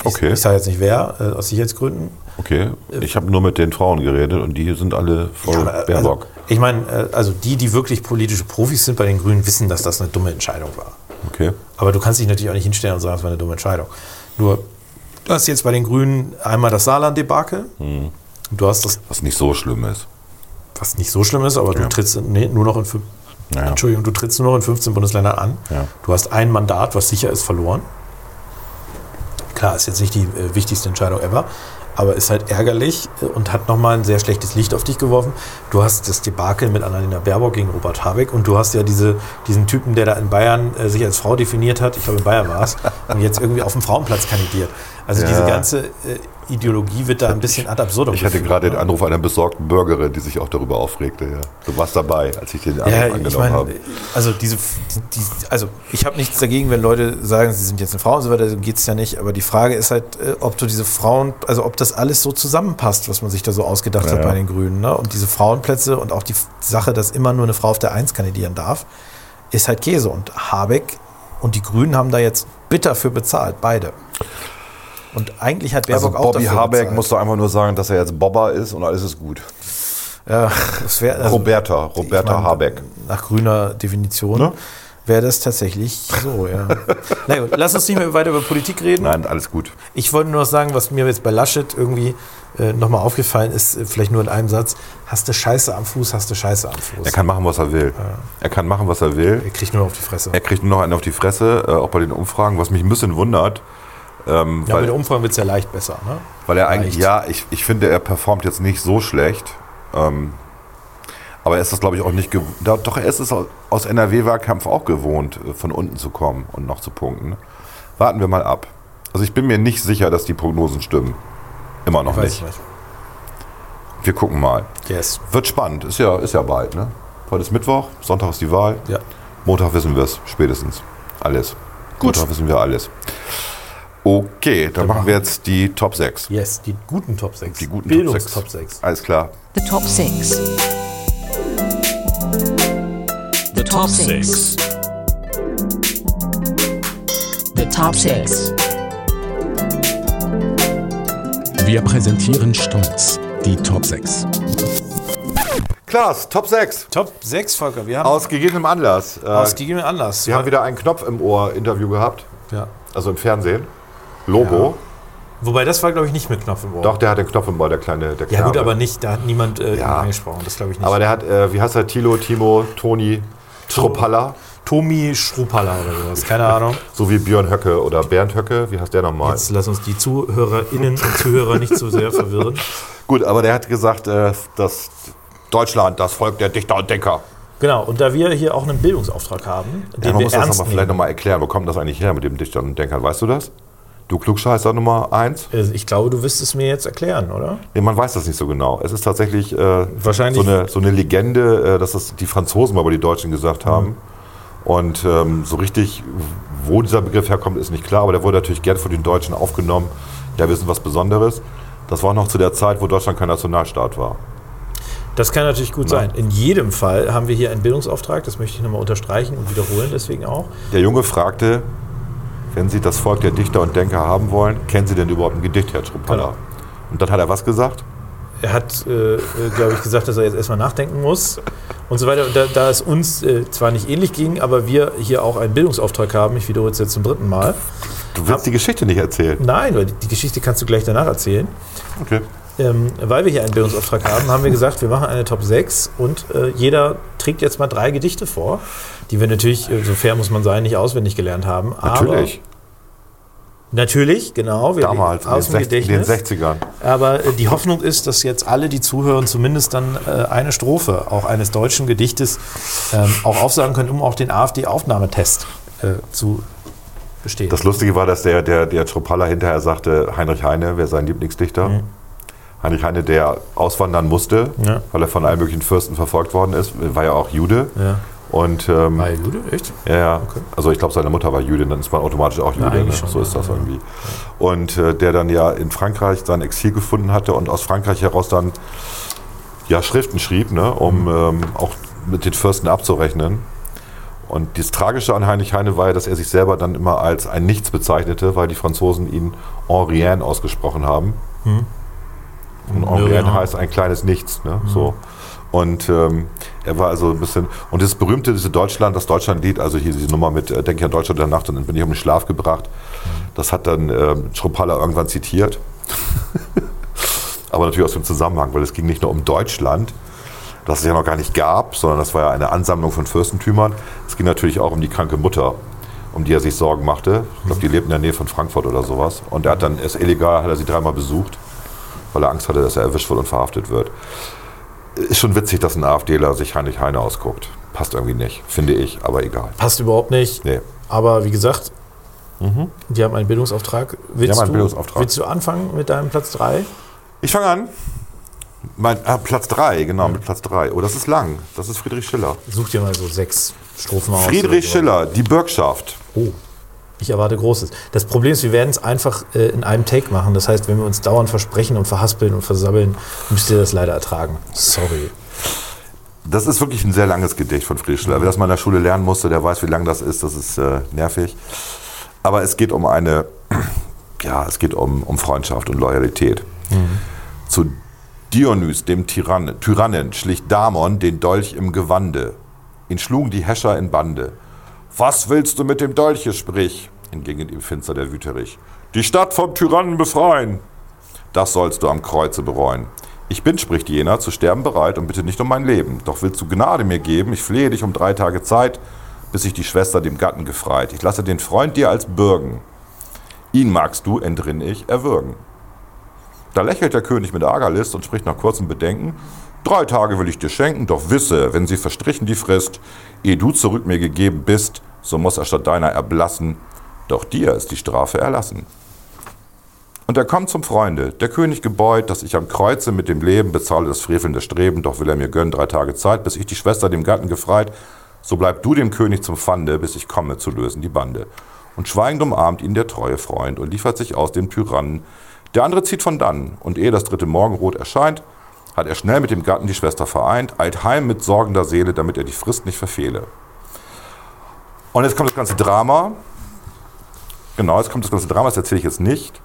ich, Okay. ich sage jetzt nicht wer, äh, aus Sicherheitsgründen. Okay, ich habe nur mit den Frauen geredet und die sind alle voll Ja, Baerbock. Also, ich meine, äh, also die, die wirklich politische Profis sind bei den Grünen, wissen, dass das eine dumme Entscheidung war. okay. Aber du kannst dich natürlich auch nicht hinstellen und sagen, es war eine dumme Entscheidung. Nur, du hast jetzt bei den Grünen einmal das Saarland-Debakel. Hm. Du hast das, Was nicht so schlimm ist. was nicht so schlimm ist, aber du Ja. trittst nee, nur noch in fünf, Ja. Entschuldigung, du trittst nur noch in 15 Bundesländern an. Ja. Du hast ein Mandat, was sicher ist, verloren. Klar, ist jetzt nicht die äh, wichtigste Entscheidung ever, aber ist halt ärgerlich und hat nochmal ein sehr schlechtes Licht auf dich geworfen. Du hast das Debakel mit Annalena Baerbock gegen Robert Habeck und du hast ja diese, diesen Typen, der da in Bayern äh, sich als Frau definiert hat, ich glaube in Bayern war es, und jetzt irgendwie auf dem Frauenplatz kandidiert. Also Ja. diese ganze äh, Ideologie wird da ein bisschen ad absurdum Ich hatte geführt, gerade den ne? Anruf einer besorgten Bürgerin, die sich auch darüber aufregte. Ja. Du warst dabei, als ich den Anruf Ja, angenommen ich meine, habe. also diese, die, also ich habe nichts dagegen, wenn Leute sagen, sie sind jetzt eine Frau und so weiter, so geht es ja nicht. Aber die Frage ist halt, äh, ob du diese Frauen, also ob das alles so zusammenpasst, was man sich da so ausgedacht hat Ja. bei den Grünen. Ne? Und diese Frauenplätze und auch die Sache, dass immer nur eine Frau auf der Eins kandidieren darf, ist halt Käse. Und Habeck und die Grünen haben da jetzt bitter für bezahlt, beide. Und eigentlich hat Also Baerbock auch Bobby Habeck bezahlt. muss doch einfach nur sagen, dass er jetzt Bobber ist und alles ist gut. Ja, das wär, also, Roberta, Roberta ich mein, Habeck. Nach grüner Definition Ne? wäre das tatsächlich so, ja. Na gut, lass uns nicht mehr weiter über Politik reden. Nein, alles gut. Ich wollte nur noch sagen, was mir jetzt bei Laschet irgendwie äh, nochmal aufgefallen ist, äh, vielleicht nur in einem Satz, hast du Scheiße am Fuß, hast du Scheiße am Fuß. Er kann machen, was er will. Er kann machen, was er will. Er kriegt nur auf die Fresse. Er kriegt nur noch einen auf die Fresse, äh, auch bei den Umfragen, was mich ein bisschen wundert. Ähm, ja, weil, mit der Umfrage wird es ja leicht besser, ne? weil er eigentlich, leicht. ja, ich, ich finde, er performt jetzt nicht so schlecht. Ähm, aber er ist das, glaube ich, auch nicht gewohnt. Doch, er ist es aus- NRW-Wahlkampf auch gewohnt, äh, von unten zu kommen und noch zu punkten. Warten wir mal ab. Also ich bin mir nicht sicher, dass die Prognosen stimmen. Immer noch nicht. ich nicht. Wir gucken mal. Yes. Wird spannend. Ist ja, ist ja bald, ne? Heute ist Mittwoch, Sonntag ist die Wahl. Ja. Montag wissen wir es, spätestens. Alles. Gut. Montag wissen wir alles. Okay, dann machen wir jetzt die Top 6. Yes, die guten Top 6. Die guten Bildungs Top Top 6. Alles klar. The top six. The top six. The top six. Wir präsentieren stolz die Top 6. Klaas, Top 6. Top 6, Volker. Wir haben Aus gegebenem Anlass. Äh, aus gegebenem Anlass. Sie haben wieder einen Knopf im Ohr Interview gehabt, ja. also im Fernsehen. Lobo. Wobei das war, glaube ich, nicht mit Knopf im Ohr. Doch, der hat den Knopf im Ohr, der kleine, der Ja, gut, aber nicht, da hat niemand äh, Ja. angesprochen. Das glaube ich nicht. Aber der hat, äh, wie heißt er, Tilo, Timo, Toni, Schruppalla, Tomi Schrupalla oder sowas. Keine Ahnung. so wie Björn Höcke oder Bernd Höcke, wie heißt der nochmal? Jetzt lass uns die ZuhörerInnen und Zuhörer nicht so sehr verwirren. Gut, aber der hat gesagt, äh, dass Deutschland das Volk der Dichter und Denker. Genau, und da wir hier auch einen Bildungsauftrag haben, den Ja, man wir muss das ernst noch mal vielleicht nochmal erklären. Wo kommt das eigentlich her mit dem Dichtern und Denkern? Weißt du das? Du Klugscheißer Nummer eins? Äh, Ich glaube, du wirst es mir jetzt erklären, oder? Nee, man weiß das nicht so genau. Es ist tatsächlich äh, Wahrscheinlich- so, eine, so eine Legende, äh, dass das die Franzosen mal über die Deutschen gesagt haben. Mhm. Und ähm, so richtig, wo dieser Begriff herkommt, ist nicht klar. Aber der wurde natürlich gern von den Deutschen aufgenommen. Ja, wir sind was Besonderes. Das war noch zu der Zeit, wo Deutschland kein Nationalstaat war. Das kann natürlich gut Ja. sein. In jedem Fall haben wir hier einen Bildungsauftrag, das möchte ich nochmal unterstreichen und wiederholen, deswegen auch. Der Junge fragte, wenn Sie das Volk der Dichter und Denker haben wollen, kennen Sie denn überhaupt ein Gedicht, Herr Schruppalla? Genau. Und dann hat er was gesagt? Er hat, äh, äh, glaube ich, gesagt, dass er jetzt erstmal nachdenken muss und so weiter. Und da, da es uns äh, zwar nicht ähnlich ging, aber wir hier auch einen Bildungsauftrag haben, ich wiederhole es jetzt zum dritten Mal. Du willst die Geschichte nicht erzählen. Nein, weil die- die Geschichte kannst du gleich danach erzählen. Okay. Ähm, weil wir hier einen Bildungsauftrag haben, haben wir gesagt, wir machen eine Top 6 und äh, jeder trägt jetzt mal drei Gedichte vor, die wir natürlich, äh, so fair muss man sein, nicht auswendig gelernt haben. Natürlich. Natürlich, genau. Wir Damals, in den, aus in den Gedächtnis. 60ern. Aber äh, die Hoffnung ist, dass jetzt alle, die zuhören, zumindest dann äh, eine Strophe auch eines deutschen Gedichtes ähm, auch aufsagen können, um auch den AfD-Aufnahmetest äh, zu bestehen. Das Lustige war, dass der, der, der Schruppalla hinterher sagte, Heinrich Heine wäre sein Lieblingsdichter. Heinrich Heine, der auswandern musste, Ja. weil er von allen möglichen Fürsten verfolgt worden ist, war ja auch Jude. ja. Und ähm, Bei Jude, echt? ja, ja. also ich glaube, seine Mutter war Jüdin, dann ist man automatisch auch Jude. ne? schon, so ist das irgendwie. Und äh, der dann ja in Frankreich sein Exil gefunden hatte und aus Frankreich heraus dann ja Schriften schrieb, ne, um Mhm. ähm, auch mit den Fürsten abzurechnen. Und das Tragische an Heinrich Heine war ja, dass er sich selber dann immer als ein Nichts bezeichnete, weil die Franzosen ihn en rien ausgesprochen haben. Und Ja, rien ja. heißt ein kleines Nichts. Ne? So. Und ähm, er war also ein bisschen. Und das berühmte, diese Deutschland, das Deutschlandlied, also hier diese Nummer mit äh, Denk an Deutschland der Nacht und dann bin ich um den Schlaf gebracht, das hat dann ähm, Schruppalla irgendwann zitiert. Aber natürlich aus dem Zusammenhang, weil es ging nicht nur um Deutschland, das es ja noch gar nicht gab, sondern das war ja eine Ansammlung von Fürstentümern. Es ging natürlich auch um die kranke Mutter, um die er sich Sorgen machte. Ich glaube, die lebt in der Nähe von Frankfurt oder sowas. Und er hat dann, ist illegal, hat er sie dreimal besucht, weil er Angst hatte, dass er erwischt wird und verhaftet wird. Ist schon witzig, dass ein AfDler sich Heinrich Heine ausguckt. Passt irgendwie nicht, finde ich, aber egal. Passt überhaupt nicht. Nee. Aber wie gesagt, die haben einen Bildungsauftrag. Willst, haben einen du, Bildungsauftrag. willst du anfangen mit deinem Platz 3? Ich fange an. Mein, ah, Platz 3, genau, mit Platz 3. Oh, das ist lang. Das ist Friedrich Schiller. Such dir mal so sechs Strophen aus. Friedrich. Schiller, die Bürgschaft. Oh. Ich erwarte Großes. Das Problem ist, wir werden es einfach äh, in einem Take machen. Das heißt, wenn wir uns dauernd versprechen und verhaspeln und versabbeln, müsst ihr das leider ertragen. Sorry. Das ist wirklich ein sehr langes Gedicht von Friedrich Schiller. Wer das mal in der Schule lernen musste, der weiß, wie lang das ist. Das ist äh, nervig. Aber es geht um eine, ja, es geht um, um Freundschaft und Loyalität. Zu Dionys, dem Tyrann, Tyrannen, schlich Damon den Dolch im Gewande. Ihn schlugen die Häscher in Bande. Was willst du mit dem Dolche, sprich? entgegnet ihm finster der Wüterich. Die Stadt vom Tyrannen befreien. Das sollst du am Kreuze bereuen. Ich bin, spricht jener, zu sterben bereit und bitte nicht um mein Leben. Doch willst du Gnade mir geben, ich flehe dich um drei Tage Zeit, bis sich die Schwester dem Gatten gefreit. Ich lasse den Freund dir als bürgen. Ihn magst du, entrinn ich, erwürgen. Da lächelt der König mit Argerlist und spricht nach kurzem Bedenken, Drei Tage will ich dir schenken, doch wisse, wenn sie verstrichen die Frist, ehe du zurück mir gegeben bist, so muss er statt deiner erblassen, doch dir ist die Strafe erlassen. Und er kommt zum Freunde, der König gebeut, dass ich am Kreuze mit dem Leben bezahle das frevelnde Streben, doch will er mir gönnen drei Tage Zeit, bis ich die Schwester dem Gatten gefreit, so bleib du dem König zum Pfande, bis ich komme zu lösen die Bande. Und schweigend umarmt ihn der treue Freund und liefert sich aus dem Tyrannen. Der andere zieht von dannen, und ehe das dritte Morgenrot erscheint, hat er schnell mit dem Gatten die Schwester vereint, eilt heim mit sorgender Seele, damit er die Frist nicht verfehle. Und jetzt kommt das ganze Drama. Genau, jetzt kommt das ganze Drama, das erzähle ich jetzt nicht.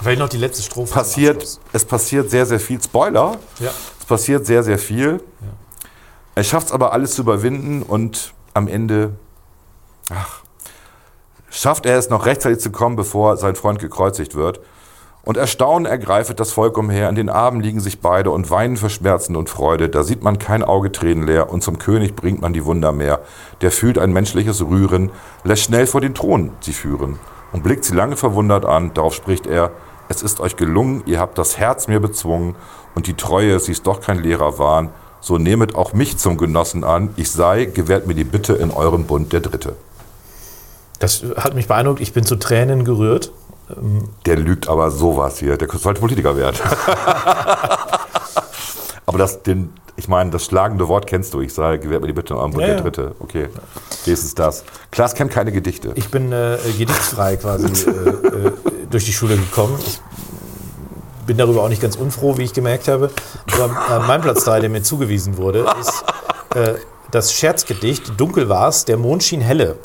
Vielleicht noch die letzte Strophe. Passiert, es passiert sehr, sehr viel. Spoiler, Ja. es passiert sehr, sehr viel. Er schafft es aber alles zu überwinden und am Ende, ach, schafft er es noch rechtzeitig zu kommen, bevor sein Freund gekreuzigt wird. Und Erstaunen ergreifet das Volk umher, in den Armen liegen sich beide und weinen für Schmerzen und Freude. Da sieht man kein Auge Tränen leer und zum König bringt man die Wunder mehr. Der fühlt ein menschliches Rühren, lässt schnell vor den Thron sie führen und blickt sie lange verwundert an. Darauf spricht er, es ist euch gelungen, ihr habt das Herz mir bezwungen und die Treue, sie ist doch kein leerer Wahn. So nehmet auch mich zum Genossen an. Ich sei, gewährt mir die Bitte in eurem Bund der Dritte. Das hat mich beeindruckt. Ich bin zu Tränen gerührt. Der lügt aber sowas hier. Der sollte Politiker werden. aber das, den, ich meine, das schlagende Wort kennst du. Ich sage, gewährt mir die Bitte Bund Ja, der ja. Dritte. Okay, wenigstens das. Klaas kennt keine Gedichte. Ich bin äh, gedichtsfrei quasi äh, äh, durch die Schule gekommen. Ich bin darüber auch nicht ganz unfroh, wie ich gemerkt habe. Aber äh, mein Platz 3, der mir zugewiesen wurde, ist äh, das Scherzgedicht Dunkel war's, der Mond schien helle.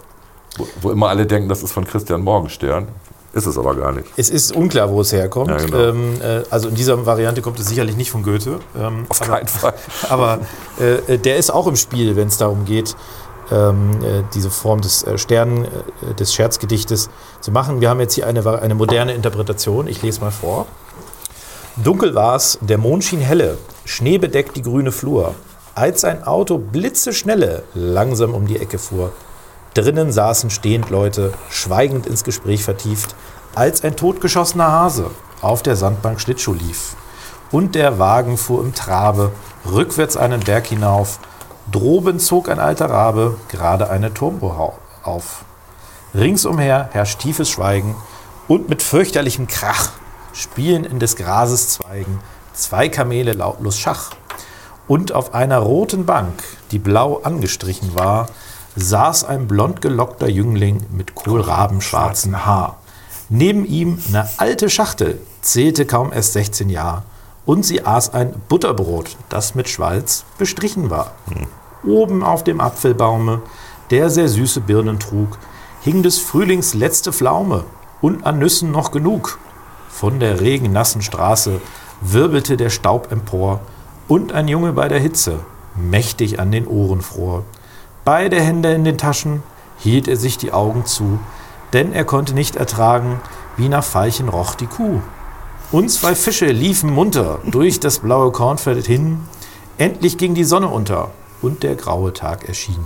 Wo, wo immer alle denken, das ist von Christian Morgenstern. Ist es aber gar nicht. Es ist unklar, wo es herkommt. Ja, genau. ähm, äh, also in dieser Variante kommt es sicherlich nicht von Goethe. Ähm, Auf aber, keinen Fall. aber äh, der ist auch im Spiel, wenn es darum geht, ähm, äh, diese Form des äh, Sternen, äh, des Scherzgedichtes zu machen. Wir haben jetzt hier eine, eine moderne Interpretation. Ich lese mal vor. Dunkel war's, der Mond schien helle, Schnee bedeckt die grüne Flur, als ein Auto blitzeschnelle langsam um die Ecke fuhr. Drinnen saßen stehend Leute, schweigend ins Gespräch vertieft, als ein totgeschossener Hase auf der Sandbank Schlittschuh lief. Und der Wagen fuhr im Trabe, rückwärts einen Berg hinauf. Droben zog ein alter Rabe gerade eine Turmbohau auf. Ringsumher herrscht tiefes Schweigen und mit fürchterlichem Krach spielen in des Grases Zweigen zwei Kamele lautlos Schach. Und auf einer roten Bank, die blau angestrichen war, saß ein blond gelockter Jüngling mit kohlrabenschwarzen Haar. Neben ihm eine alte Schachtel, zählte kaum erst 16 Jahre. Und sie aß ein Butterbrot, das mit Schwalz bestrichen war. Oben auf dem Apfelbaume, der sehr süße Birnen trug, hing des Frühlings letzte Pflaume und an Nüssen noch genug. Von der regennassen Straße wirbelte der Staub empor und ein Junge bei der Hitze mächtig an den Ohren fror. Beide Hände in den Taschen hielt er sich die Augen zu, denn er konnte nicht ertragen, wie nach Veilchen roch die Kuh. Und zwei Fische liefen munter durch das blaue Kornfeld hin. Endlich ging die Sonne unter und der graue Tag erschien.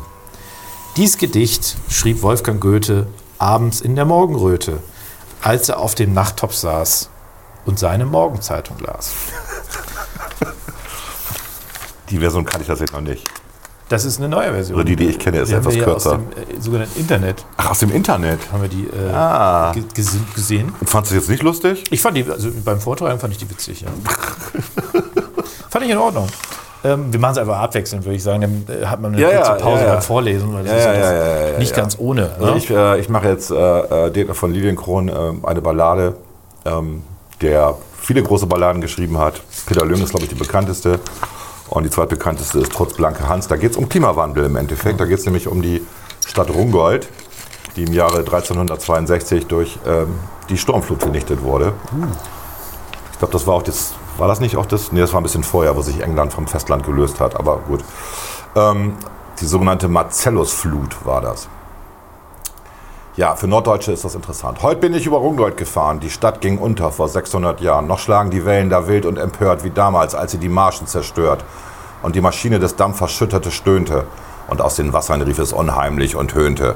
Dies Gedicht schrieb Wolfgang Goethe abends in der Morgenröte, als er auf dem Nachttopf saß und seine Morgenzeitung las. Die Version kannte ich tatsächlich noch nicht. Das ist eine neue Version. Also die, die ich kenne, ist Die etwas kürzer. Aus dem äh, sogenannten Internet Ach, aus dem Internet. haben wir die äh, Ah. ge- ges- gesehen. Und fandest du das jetzt nicht lustig? Ich fand die, also beim Vortragen fand ich die witzig, ja. fand ich in Ordnung. Ähm, wir machen es einfach abwechselnd, würde ich sagen. Dann äh, hat man eine Ja, kurze Pause ja, ja. beim Vorlesen, weil das Ja, ist ja, ja, das nicht ganz ohne. Also ne? ich, äh, ich mache jetzt äh, äh, von Lilienkron äh, eine Ballade, ähm, der viele große Balladen geschrieben hat. Peter Lüng ist, glaube ich, die bekannteste. Und die zweitbekannteste ist Trotz Blanke Hans. Da geht es um Klimawandel im Endeffekt. Da geht es nämlich um die Stadt Rungold, die im Jahre 1362 durch ähm, die Sturmflut vernichtet wurde. Ich glaube, das war auch das. War das nicht auch das? Nee, das war ein bisschen vorher, wo sich England vom Festland gelöst hat, aber gut. Ähm, die sogenannte Marcellus-Flut war das. Ja, für Norddeutsche ist das interessant. Heute bin ich über Rungold gefahren. Die Stadt ging unter vor 600 Jahren. Noch schlagen die Wellen da wild und empört wie damals, als sie die Marschen zerstört. Und die Maschine des Dampfers schütterte, stöhnte. Und aus den Wassern rief es unheimlich und höhnte.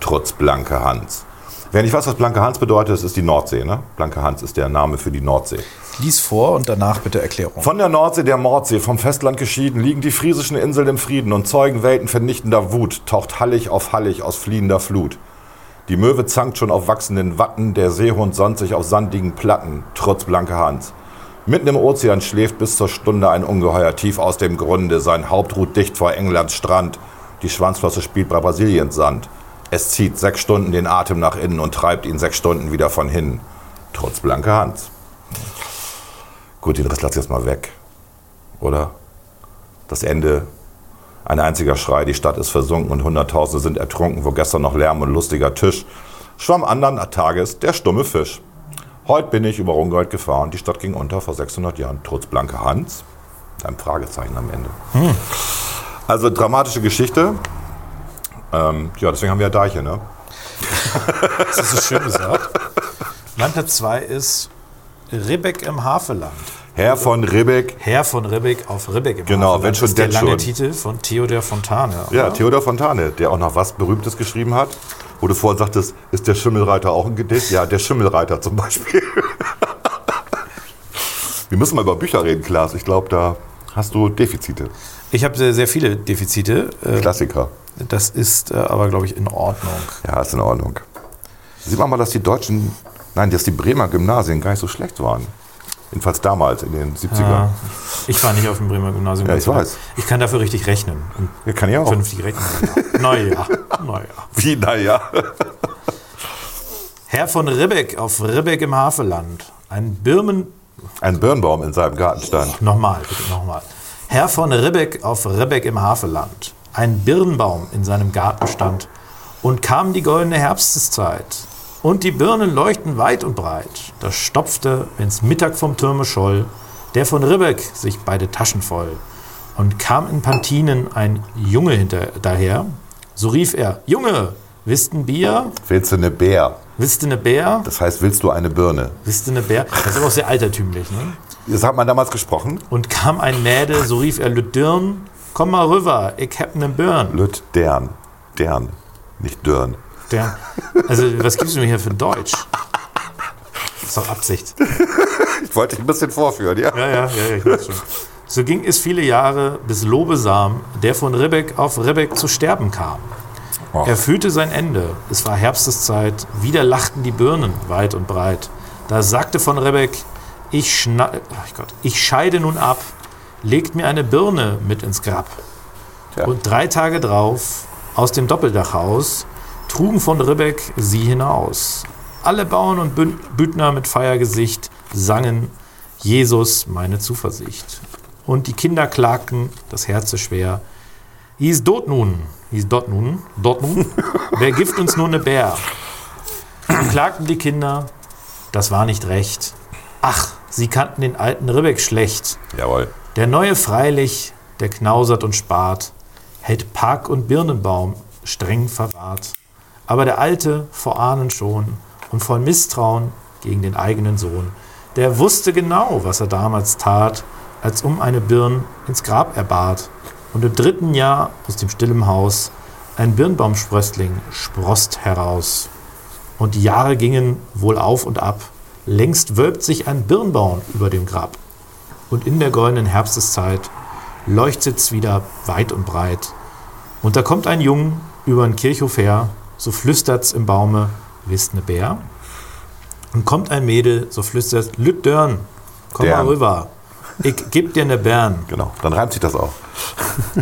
Trutz Blanke Hans. Wer nicht weiß, was Blanke Hans bedeutet, ist die Nordsee. Ne? Blanke Hans ist der Name für die Nordsee. Lies vor und danach bitte Erklärung. Von der Nordsee, der Mordsee, vom Festland geschieden, liegen die friesischen Inseln im Frieden und zeugen Welten vernichtender Wut, taucht Hallig auf Hallig aus fliehender Flut. Die Möwe zankt schon auf wachsenden Watten, der Seehund sonnt sich auf sandigen Platten, trotz blanke Hans. Mitten im Ozean schläft bis zur Stunde ein Ungeheuer tief aus dem Grunde, sein Haupt ruht dicht vor Englands Strand, die Schwanzflosse spielt bei Brasiliens Sand. Es zieht sechs Stunden den Atem nach innen und treibt ihn sechs Stunden wieder von hin. Trotz blanker Hans. Gut, den Rest lass ich jetzt mal weg. Oder? Das Ende. Ein einziger Schrei, die Stadt ist versunken und Hunderttausende sind ertrunken, wo gestern noch Lärm und lustiger Tisch. Schwamm anderen Tages der stumme Fisch. Heute bin ich über Ungold gefahren, die Stadt ging unter vor 600 Jahren, trotz blanker Hans. Ein Fragezeichen am Ende. Also dramatische Geschichte. Ähm, ja, deswegen haben wir ja Deiche, ne? Das ist so schön gesagt. Platz 2 ist Ribbeck im Havelland. Herr von Ribbeck. Herr von Ribbeck auf Ribbeck im Genau, wenn schon, das ist der lange schon. Titel von Theodor Fontane. Ja, oder? Theodor Fontane, der auch noch was Berühmtes geschrieben hat. Wo du vorhin sagtest, ist der Schimmelreiter auch ein Gedicht? Ja, der Schimmelreiter zum Beispiel. Wir müssen mal über Bücher reden, Klaas. Ich glaube, da hast du Defizite. Ich habe sehr, sehr viele Defizite. Äh, Klassiker. Das ist äh, aber, glaube ich, in Ordnung. Ja, ist in Ordnung. Sieht man mal, dass die deutschen, nein, dass die Bremer Gymnasien gar nicht so schlecht waren. Jedenfalls damals, in den 70ern. Ja. Ich war nicht auf dem Bremer Gymnasium. Ja, ich weiß. Ich kann dafür richtig rechnen. Ja, kann ich auch. vernünftig rechnen. Naja, naja. Wie, naja. Herr von Ribbeck auf Ribbeck im Havelland. Ein Birmen... Ein Birnbaum in seinem Garten stand. Nochmal, bitte nochmal. Herr von Ribbeck auf Ribbeck im Havelland. Ein Birnbaum in seinem Garten stand. Und kam die goldene Herbsteszeit. Und die Birnen leuchten weit und breit. Da stopfte, wenn's Mittag vom Türme scholl, der von Ribbeck sich beide Taschen voll. Und kam in Pantinen ein Junge hinter daher. So rief er, Junge, wisst ein Bier? Willst du eine Bär? Wisst ihr ne Bär? Das heißt, willst du eine Birne? Wisst ihr ne Bär? Das ist aber auch sehr altertümlich, ne? Das hat man damals gesprochen. Und kam ein Mädel, so rief er, Lüddirn, komm mal rüber, ich hab ne Birn. Lüt Dern. Dern. Nicht Dörn. Der, also, was gibst du mir hier für Deutsch? Das ist doch Absicht. Ich wollte dich ein bisschen vorführen, ja? Ja, ja, ja, ja ich weiß schon. So ging es viele Jahre, bis Lobesam, der von Ribbeck auf Ribbeck zu sterben kam. Och. Er fühlte sein Ende. Es war Herbsteszeit. Wieder lachten die Birnen weit und breit. Da sagte von Ribbeck, ich, schna Ach Gott, ich scheide nun ab, legt mir eine Birne mit ins Grab. Tja. Und drei Tage drauf, aus dem Doppeldachhaus, trugen von Ribbeck sie hinaus. Alle Bauern und Bündner mit Feiergesicht sangen Jesus meine Zuversicht. Und die Kinder klagten, das Herze schwer. Hieß dort nun, hieß dort nun, dort nun, wer gift uns nun ne Bär? Klagten die Kinder, das war nicht recht. Ach, sie kannten den alten Ribbeck schlecht. Jawohl. Der neue freilich, der knausert und spart, hält Park und Birnenbaum streng verwahrt. Aber der alte, vor Ahnen schon und voll Misstrauen gegen den eigenen Sohn, der wusste genau, was er damals tat, als um eine Birn ins Grab er bat. Und im dritten Jahr aus dem stillen Haus ein Birnbaumsprössling sproßt heraus. Und die Jahre gingen wohl auf und ab. Längst wölbt sich ein Birnbaum über dem Grab und in der goldenen Herbsteszeit leuchtet's wieder weit und breit. Und da kommt ein Jung über den Kirchhof her, so flüstert's im Baume, wisst ne Bär? Und kommt ein Mädel, so flüstert's, Lüt Dörn, komm Dern. mal rüber, ich geb dir ne Bern. Genau. Dann reimt sich das auch.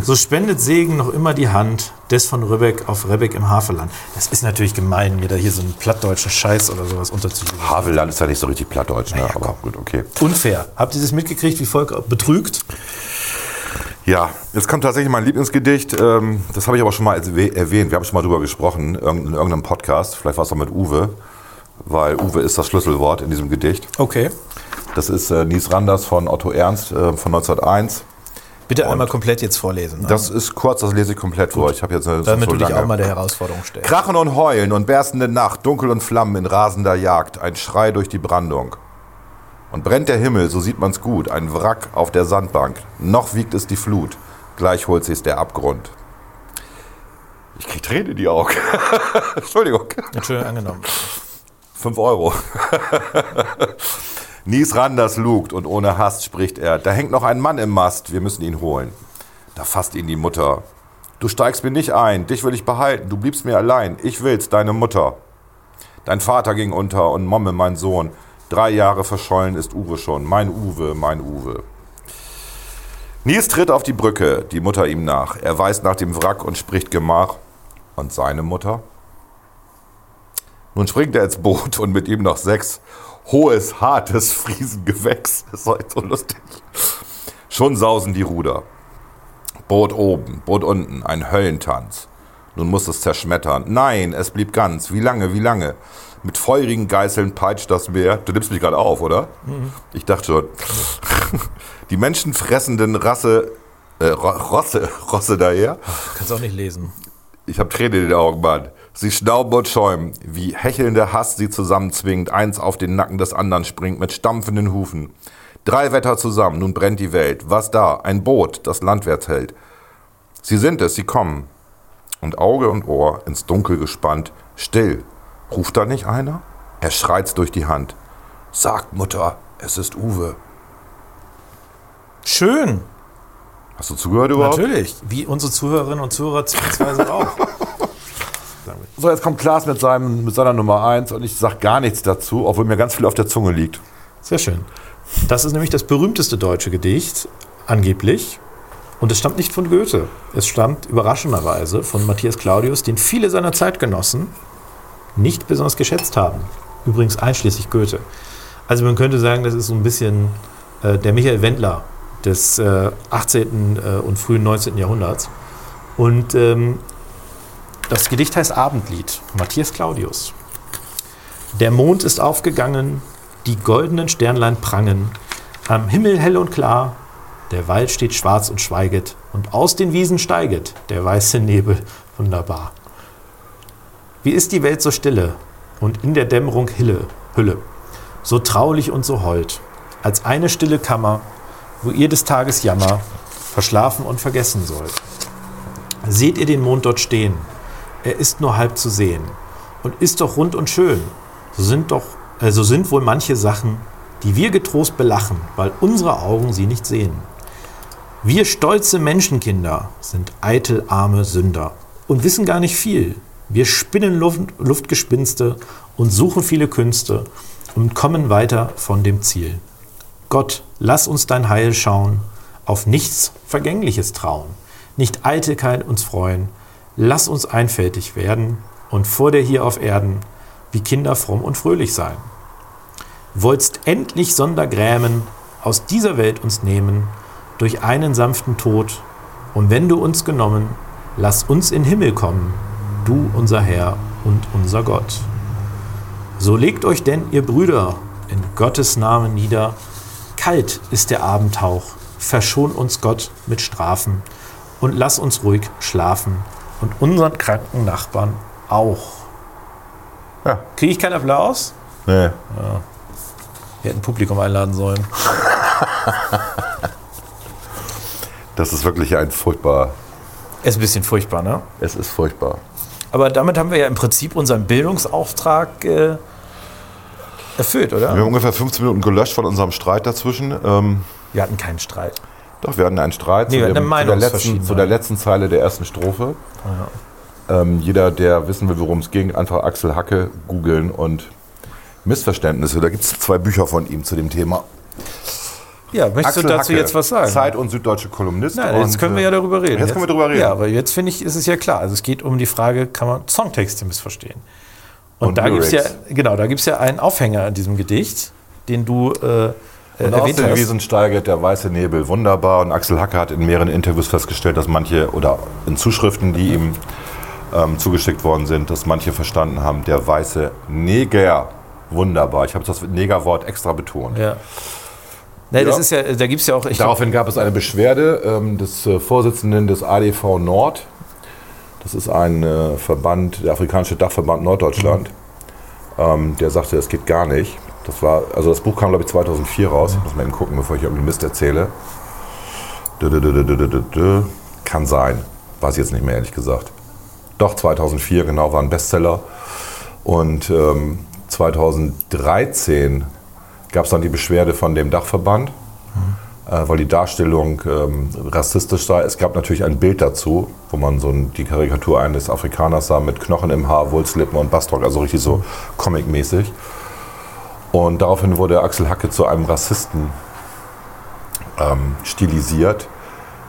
So spendet Segen noch immer die Hand des von Ribbeck auf Ribbeck im Havelland. Das ist natürlich gemein, mir da hier so einen plattdeutschen Scheiß oder sowas unterzujubeln. Havelland ist ja nicht so richtig plattdeutsch, ne? Ja, aber gut, okay. Unfair. Habt ihr das mitgekriegt, wie Volk betrügt? Ja, jetzt kommt tatsächlich mein Lieblingsgedicht. Ähm, das habe ich aber schon mal erwäh- erwähnt. Wir haben schon mal drüber gesprochen in irgendeinem Podcast. Vielleicht war es auch mit Uwe, weil Uwe ist das Schlüsselwort in diesem Gedicht. Okay. Das ist äh, Nies Randers von Otto Ernst äh, von 1901. Bitte einmal komplett jetzt vorlesen. ne? Das ist kurz, das lese ich komplett vor. Ich habe jetzt eine Damit so du dich lange. auch mal der Herausforderung stellst. Krachen und Heulen und berstende Nacht, Dunkel und Flammen in rasender Jagd, ein Schrei durch die Brandung. Und brennt der Himmel, so sieht man's gut, ein Wrack auf der Sandbank. Noch wiegt es die Flut, gleich holt sie's der Abgrund. Ich krieg Tränen in die Augen. Entschuldigung. Entschuldigung, angenommen. 5 Euro. Nies Randers lugt und ohne Hast spricht er. Da hängt noch ein Mann im Mast, wir müssen ihn holen. Da fasst ihn die Mutter. Du steigst mir nicht ein, dich will ich behalten, du bliebst mir allein, ich will's, deine Mutter. Dein Vater ging unter und Momme, mein Sohn. Drei Jahre verschollen ist Uwe schon, mein Uwe, mein Uwe. Nies tritt auf die Brücke, die Mutter ihm nach. Er weist nach dem Wrack und spricht Gemach. Und seine Mutter? Nun springt er ins Boot und mit ihm noch sechs. Hohes, hartes Friesengewächs. Das ist echt so lustig. Schon sausen die Ruder. Boot oben, Boot unten, ein Höllentanz. Nun muss es zerschmettern. Nein, es blieb ganz. Wie lange, wie lange? Mit feurigen Geißeln peitscht das Meer. Du nimmst mich gerade auf, oder? Ich dachte schon. Die menschenfressenden Rasse, äh, Ro- Rosse, Rosse daher. Kannst auch nicht lesen. Ich habe Tränen in den Augen, Mann. Sie schnauben und schäumen, wie hechelnder Hass sie zusammenzwingt, eins auf den Nacken des anderen springt mit stampfenden Hufen. Drei Wetter zusammen, nun brennt die Welt. Was da? Ein Boot, das landwärts hält. Sie sind es, sie kommen. Und Auge und Ohr ins Dunkel gespannt. Still. Ruft da nicht einer? Er schreit's durch die Hand. Sagt, Mutter, es ist Uwe. Schön, Hast du zugehört überhaupt? natürlich. Wie unsere Zuhörerinnen und Zuhörer zwangsweise auch. So, jetzt kommt Klaas mit, seinem, mit seiner Nummer 1 und ich sag gar nichts dazu, obwohl mir ganz viel auf der Zunge liegt. Sehr schön. Das ist nämlich das berühmteste deutsche Gedicht, angeblich. Und es stammt nicht von Goethe. Es stammt überraschenderweise von Matthias Claudius, den viele seiner Zeitgenossen nicht besonders geschätzt haben. Übrigens einschließlich Goethe. Also man könnte sagen, das ist so ein bisschen äh, der Michael Wendler des äh, 18. Äh, und frühen 19. Jahrhunderts. Und ähm, das Gedicht heißt Abendlied, Matthias Claudius. Der Mond ist aufgegangen, die goldenen Sternlein prangen, am Himmel hell und klar, der Wald steht schwarz und schweiget, und aus den Wiesen steiget der weiße Nebel wunderbar. Wie ist die Welt so stille und in der Dämmerung Hille, Hülle, so traulich und so hold, als eine stille Kammer, wo ihr des Tages Jammer verschlafen und vergessen sollt. Seht ihr den Mond dort stehen? Er ist nur halb zu sehen und ist doch rund und schön. So sind doch, äh, so sind wohl manche Sachen, die wir getrost belachen, weil unsere Augen sie nicht sehen. Wir stolze Menschenkinder sind eitel arme Sünder und wissen gar nicht viel. Wir spinnen Luft, Luftgespinste und suchen viele Künste und kommen weiter von dem Ziel. Gott, lass uns dein Heil schauen, auf nichts Vergängliches trauen, nicht Eitelkeit uns freuen, lass uns einfältig werden und vor dir hier auf Erden wie Kinder fromm und fröhlich sein. Wollst endlich Sondergrämen aus dieser Welt uns nehmen, durch einen sanften Tod, und wenn du uns genommen, lass uns in Himmel kommen, du unser Herr und unser Gott. So legt euch denn, ihr Brüder, in Gottes Namen nieder, kalt ist der Abendhauch, verschon uns Gott mit Strafen und lass uns ruhig schlafen und unseren kranken Nachbarn auch. Ja. Kriege ich keinen Applaus? Nee. Wir hätten Publikum einladen sollen. Das ist wirklich ein furchtbar. Ist ein bisschen furchtbar, ne? Es ist furchtbar. Aber damit haben wir ja im Prinzip unseren Bildungsauftrag äh, erfüllt, Wir oder? haben ungefähr 15 Minuten gelöscht von unserem Streit dazwischen. Ähm, Wir hatten keinen Streit. doch, wir hatten einen Streit Nee, wir zu, dem, zu, der letzten, zu der letzten Zeile der ersten Strophe. Ähm, jeder, der wissen will, worum es ging, einfach Axel Hacke googeln und Missverständnisse. Da gibt es zwei Bücher von ihm zu dem Thema. Ja, möchtest du dazu Hacke, jetzt was sagen? Zeit und süddeutsche Kolumnist. Nein, jetzt können wir äh, ja darüber reden. Jetzt können wir darüber reden. Ja, aber jetzt finde ich, ist es ja klar. Also es geht um die Frage, kann man Songtexte missverstehen? Und, Und da gibt es ja, genau, da gibt es ja einen Aufhänger in diesem Gedicht, den du äh, äh, Und aus erwähnt den. Wiesen steigert der weiße Nebel wunderbar. Und Axel Hacke hat in mehreren Interviews festgestellt, dass manche, oder in Zuschriften, die ihm ähm, zugeschickt worden sind, dass manche verstanden haben, der weiße Neger wunderbar. Ich habe das Negerwort extra betont. Ja. Nee, das Ja. ist ja, da gibt ja auch. Daraufhin gab es eine Beschwerde ähm, des äh, Vorsitzenden des ADV Nord. Das ist ein äh, Verband, der afrikanische Dachverband Norddeutschland. Ähm, der sagte, es geht gar nicht. Das war, also das Buch kam glaube ich 2004 raus. Ich muss mal eben gucken, bevor ich irgendeinen Mist erzähle. Kann sein. Weiß ich jetzt nicht mehr, ehrlich gesagt. Doch, 2004, genau, war ein Bestseller. Und ähm, 2013 gab es dann die Beschwerde von dem Dachverband, äh, weil die Darstellung ähm, rassistisch sei. Es gab natürlich ein Bild dazu, wo man so ein, die Karikatur eines Afrikaners sah mit Knochen im Haar, Wulstlippen und Bastrock, also richtig so comic-mäßig. Und daraufhin wurde Axel Hacke zu einem Rassisten ähm, stilisiert.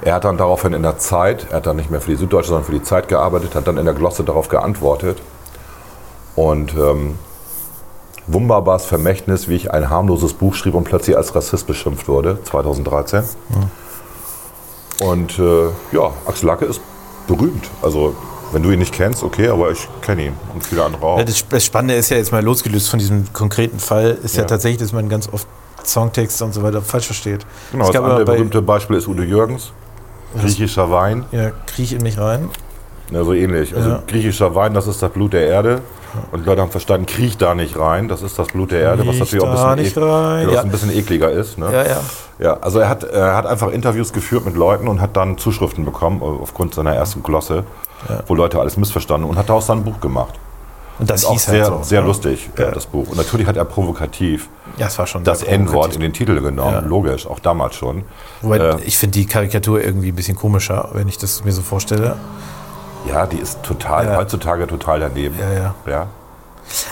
Er hat dann daraufhin in der Zeit, er hat dann nicht mehr für die Süddeutsche, sondern für die Zeit gearbeitet, hat dann in der Glosse darauf geantwortet. Und ähm, Wunderbars Vermächtnis, wie ich ein harmloses Buch schrieb und plötzlich als Rassist beschimpft wurde, 2013. Und äh, ja, Axel Lacke ist berühmt. Also, wenn du ihn nicht kennst, okay, aber ich kenne ihn und viele andere auch. Ja, das, Spannende ist ja jetzt mal losgelöst von diesem konkreten Fall, ist ja, Ja. tatsächlich, dass man ganz oft Songtexte und so weiter falsch versteht. Genau, das andere berühmte Beispiel ist Udo Jürgens. Griechischer Wein, ja, Kriech in mich rein. ja, so ähnlich. Also Ja. griechischer Wein, das ist das Blut der Erde. Und die Leute haben verstanden, kriech da nicht rein, das ist das Blut der Erde, was natürlich auch da ein nicht bisschen, rein. ja, Ja. ein bisschen ekliger ist. Ne? Ja, ja. Ja, also er hat, er hat einfach Interviews geführt mit Leuten und hat dann Zuschriften bekommen aufgrund seiner ersten Glosse, wo Leute alles missverstanden und hat daraus dann ein Buch gemacht. Und das auch hieß sehr, halt so. sehr ja. lustig, Ja. äh, das Buch. Und natürlich hat er provokativ Ja, das sehr N-Wort in den Titel genommen, Ja. logisch, auch damals schon. Wobei, Äh, ich finde die Karikatur irgendwie ein bisschen komischer, wenn ich das mir so vorstelle. Ja, die ist total, Ja. heutzutage total daneben. Ja, ja. ja.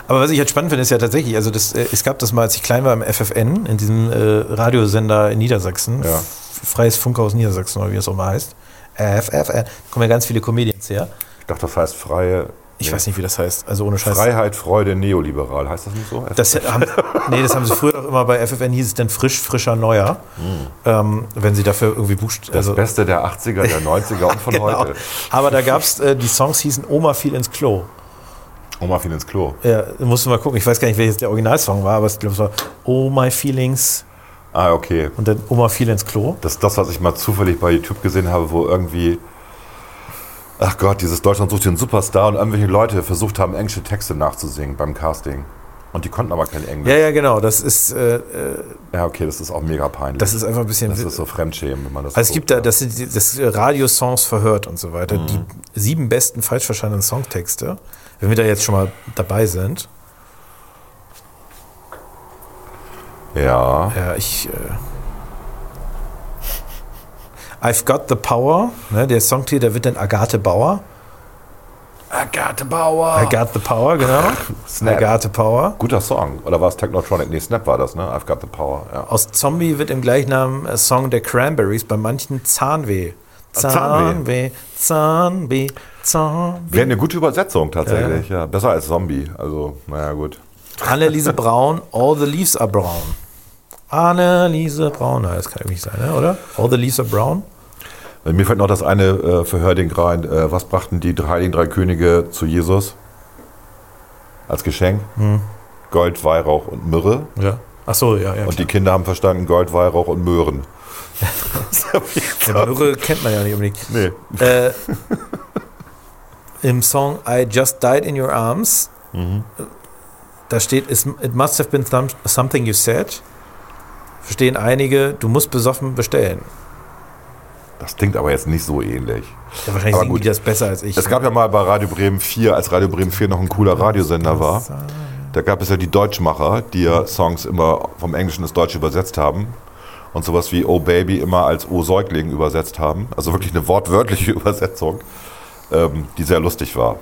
Aber was ich halt spannend finde, ist ja tatsächlich, also das, äh, es gab das mal, als ich klein war im FFN, in diesem äh, Radiosender in Niedersachsen, Ja. Freies Funkhaus Niedersachsen oder wie es auch mal heißt. FFN, da kommen ja ganz viele Comedians her. Ich dachte, das heißt freie. Ich weiß nicht, wie das heißt, also ohne Scheiß. Freiheit, Freude, neoliberal. Heißt das nicht so? Das haben, nee, das haben sie früher auch immer bei FFN, hieß es dann frisch, frischer, neuer. Ähm, wenn sie dafür irgendwie buchst. Hm. das Beste der 80er, der 90er und von genau. heute. Aber da gab es, äh, die Songs hießen Oma fiel ins Klo. Oma fiel ins Klo. Ja, musst du mal gucken. Ich weiß gar nicht, welches der Originalsong war, aber ich glaube, es war Oh My Feelings Ah, okay. und dann Oma fiel ins Klo. Das ist das, was ich mal zufällig bei YouTube gesehen habe, wo irgendwie, ach Gott, dieses Deutschland sucht den Superstar und irgendwelche Leute versucht haben, englische Texte nachzusingen beim Casting. Und die konnten aber kein Englisch. Ja, ja, genau. Das ist, äh, äh, Ja, okay, das ist auch mega peinlich. das ist einfach ein bisschen. das ist so Fremdschämen, wenn man das also es gibt da, das sind das Radio-Songs verhört und so weiter. Mhm. Die sieben besten falsch verstandenen Songtexte. Wenn wir da jetzt schon mal dabei sind. Ja. Ja, ich. Äh, I've Got the Power. Ne, der Songtitel, der wird dann Agathe Bauer. Agathe Bauer. I Got the Power, genau. Snap. Agathe Power. Guter Song. Oder war es Technotronic? Nee, Snap war das, ne? I've got the power. Ja. Aus Zombie wird im gleichnamen äh, Song der Cranberries bei manchen Zahnweh. Zahnweh. Zahnweh, Zahnweh, Zahnweh. Wäre eine gute Übersetzung tatsächlich. Ja. Besser als Zombie. Also, naja, gut. Anneliese Braun, All the Leaves are Brown. Anneliese Braun, das kann irgendwie nicht sein, ne, oder? All the Leaves are Brown? Mir fällt noch das eine äh, Verhörding rein. Äh, was brachten die Heiligen Drei Könige zu Jesus? Als Geschenk? Gold, Weihrauch und Myrrhe. Ja. Ach so, ja, ja. Und die Kinder haben verstanden Gold, Weihrauch und Möhren. ja Myrrhe kennt man ja nicht unbedingt. Nee. Äh, Im Song I Just Died in Your Arms, da steht, "It's- it must have been some- something you said. Verstehen einige, du musst besoffen bestellen. Das klingt aber jetzt nicht so ähnlich. Ja, wahrscheinlich Aber gut. die das besser als ich. Es gab ja mal bei Radio Bremen 4, als Radio Bremen 4 noch ein cooler Radiosender war, da gab es ja die Deutschmacher, die ja Songs immer vom Englischen ins Deutsche übersetzt haben und sowas wie Oh Baby immer als Oh Säugling übersetzt haben. Also wirklich eine wortwörtliche Übersetzung, ähm, die sehr lustig war.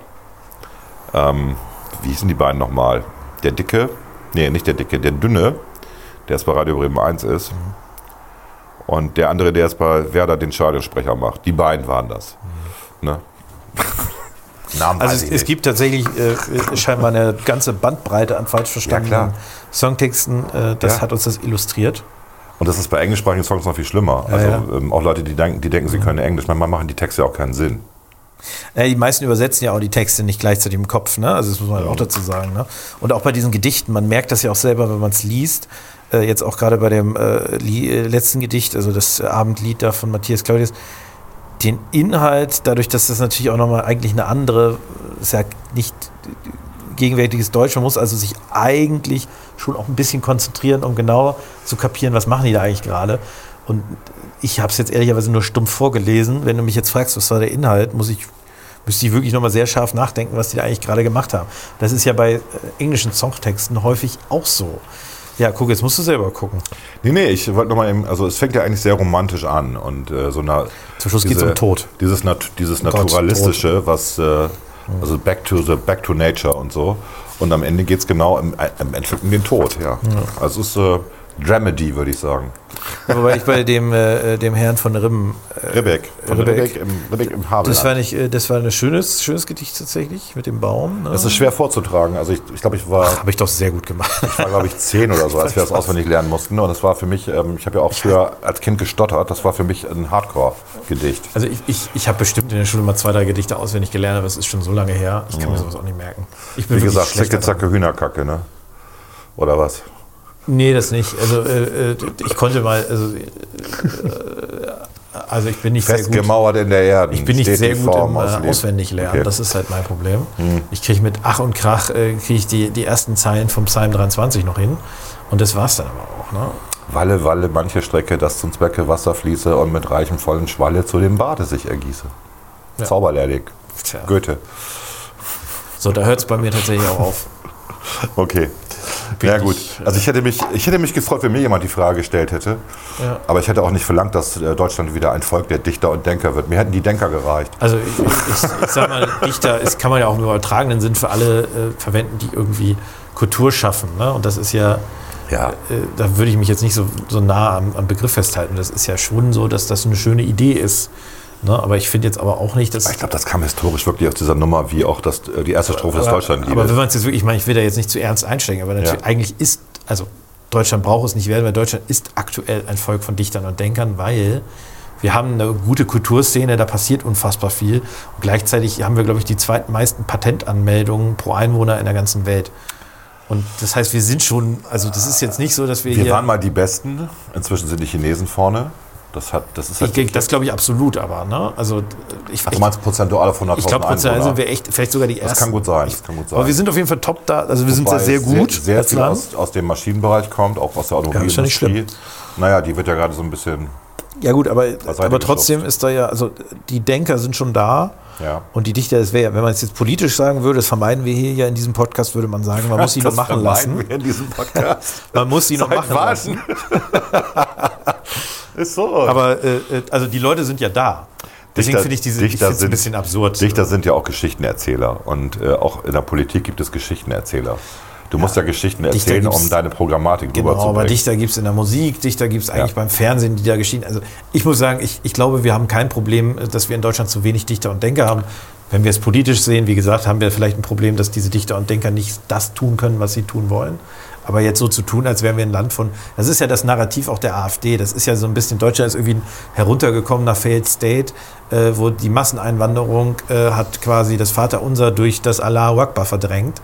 Ähm, wie hießen die beiden nochmal? Der Dicke, nee, nicht der Dicke, der Dünne, der jetzt bei Radio Bremen 1 ist. Und der andere, der jetzt bei Werder den Stadionsprecher macht. Die beiden waren das. Ne? Namen Also es, es gibt tatsächlich äh, scheinbar eine ganze Bandbreite an falsch verstandenen klar. Songtexten. Äh, das Ja. hat uns das illustriert. Und das ist bei englischsprachigen Songs noch viel schlimmer. Ja, also ja. Ähm, auch Leute, die denken, die denken, sie können Englisch, manchmal machen die Texte ja auch keinen Sinn. Ja, die meisten übersetzen ja auch die Texte nicht gleichzeitig im Kopf, ne? Also das muss man halt auch dazu sagen. Ne? Und auch bei diesen Gedichten, man merkt das ja auch selber, wenn man es liest. Äh, jetzt auch gerade bei dem äh, äh, letzten Gedicht, also das Abendlied da von Matthias Claudius, den Inhalt, dadurch, dass das natürlich auch nochmal eigentlich eine andere, ist ja nicht gegenwärtiges Deutsch, man muss also sich eigentlich schon auch ein bisschen konzentrieren, um genau zu kapieren, was machen die da eigentlich gerade. Und ich habe es jetzt ehrlicherweise nur stumpf vorgelesen. Wenn du mich jetzt fragst, was war der Inhalt, muss ich, müsste ich wirklich nochmal sehr scharf nachdenken, was die da eigentlich gerade gemacht haben. Das ist ja bei äh, englischen Songtexten häufig auch so. Ja, guck, jetzt musst du selber gucken. Nee, nee, ich wollte nochmal eben, also es fängt ja eigentlich sehr romantisch an und äh, so eine. Zum Schluss geht's um Tod. Dieses, Nat dieses Gott, Naturalistische, was, äh, also back to the, back to nature und so. Und am Ende geht es genau im, im Endeffekt um den Tod, ja. Also es ist äh, Dramedy, würde ich sagen. Wobei ich bei dem, äh, dem Herrn von Rimmen, Ribbeck. Von Ribbeck. Ribbeck, im, Ribbeck im das war nicht, äh, das war ein schönes, schönes Gedicht tatsächlich mit dem Baum. Ne? Das ist schwer vorzutragen. Also ich, ich glaube, ich war, Habe ich doch sehr gut gemacht. ich war glaube ich, zehn oder so, als wir das auswendig lernen mussten. Und es war für mich, ähm, ich habe ja auch früher als Kind gestottert, das war für mich ein Hardcore-Gedicht. Also ich, ich, ich habe bestimmt in der Schule mal zwei, drei Gedichte auswendig gelernt, aber es ist schon so lange her. Ich kann mir sowas auch nicht merken. Ich bin Wie gesagt, Zicke. Zacke, Hühnerkacke, ne? Oder was? Nee, das nicht. Also äh, äh, ich konnte mal, also, äh, also ich bin nicht sehr gut. Festgemauert in der Erde. Ich bin nicht steht sehr gut im äh, auswendig lernen. Okay. Das ist halt mein Problem. Ich kriege mit Ach und Krach äh, kriege ich die, die ersten Zeilen vom Psalm 23 noch hin. Und das war's dann aber auch. Ne? Walle, Walle, manche Strecke, dass zum Zwecke Wasser fließe und mit reichem vollen Schwalle zu dem Bade sich ergieße. Ja. Zauberlehrling. Tja. Goethe. So, da hört es bei mir tatsächlich auch auf. Okay. Ja gut. Also ich hätte, mich, ich hätte mich gefreut, wenn mir jemand die Frage gestellt hätte. Ja. Aber ich hätte auch nicht verlangt, dass äh, Deutschland wieder ein Volk der Dichter und Denker wird. Mir hätten die Denker gereicht. Also ich, ich, ich sag mal, Dichter ist, kann man ja auch im übertragenen Sinn für alle äh, verwenden, die irgendwie Kultur schaffen. Ne? Und das ist ja, Ja. äh, da würde ich mich jetzt nicht so, so nah am, am Begriff festhalten. Das ist ja schon so, dass das eine schöne Idee ist. Ne? Aber ich finde jetzt aber auch nicht, dass. Ich glaube, das kam historisch wirklich aus dieser Nummer, wie auch das, äh, die erste Strophe des aber, Deutschlandliedes. aber wenn man es jetzt wirklich, ich meine, ich will da jetzt nicht zu ernst einsteigen, aber natürlich Ja. eigentlich ist, also Deutschland braucht es nicht werden, weil Deutschland ist aktuell ein Volk von Dichtern und Denkern, weil wir haben eine gute Kulturszene, da passiert unfassbar viel. Und gleichzeitig haben wir, glaube ich, die zweitmeisten Patentanmeldungen pro Einwohner in der ganzen Welt. Und das heißt, wir sind schon, also das ist jetzt nicht so, dass wir, Wir waren mal die Besten. Inzwischen sind die Chinesen vorne. Das, hat, das ist halt. ich, das glaube ich absolut, aber, ne? Also ich, du meinst prozentual auf 100.000 ich glaube, prozentual sind wir echt, vielleicht sogar die ersten. Das kann gut sein. Das kann gut sein. Aber wir sind auf jeden Fall top da, also wir sind Wobei sehr, sehr gut Sehr, sehr viel Land. aus, aus dem Maschinenbereich kommt, auch aus der ist ja Automobilindustrie. naja, die wird ja gerade so ein bisschen. Ja gut, aber, aber trotzdem ist da ja, also die Denker sind schon da Ja. und die Dichter, das wäre ja, wenn man es jetzt politisch sagen würde, das vermeiden wir hier ja in diesem Podcast, würde man sagen, man muss sie nur Das machen lassen. wir in diesem Podcast. Man muss sie noch machen lassen. ist so. Aber äh, äh, also die Leute sind ja da. Deswegen finde ich diese, ich Dichter finde es ein sind- bisschen absurd. Dichter sind ja auch Geschichtenerzähler und äh, auch in der Politik gibt es Geschichtenerzähler. Du musst ja Geschichten Dichter erzählen, um deine Programmatik Genau, aber rüberzubringen. Dichter gibt es in der Musik, Dichter gibt es eigentlich Ja. beim Fernsehen, die da geschehen. Also ich muss sagen, ich, ich glaube, wir haben kein Problem, dass wir in Deutschland zu wenig Dichter und Denker haben. Wenn wir es politisch sehen, wie gesagt, haben wir vielleicht ein Problem, dass diese Dichter und Denker nicht das tun können, was sie tun wollen. Aber jetzt so zu tun, als wären wir ein Land von, das ist ja das Narrativ auch der AfD. Das ist ja so ein bisschen, Deutschland ist irgendwie ein heruntergekommener Failed State, äh, wo die Masseneinwanderung äh, hat quasi das Vaterunser durch das Allahu Akbar verdrängt.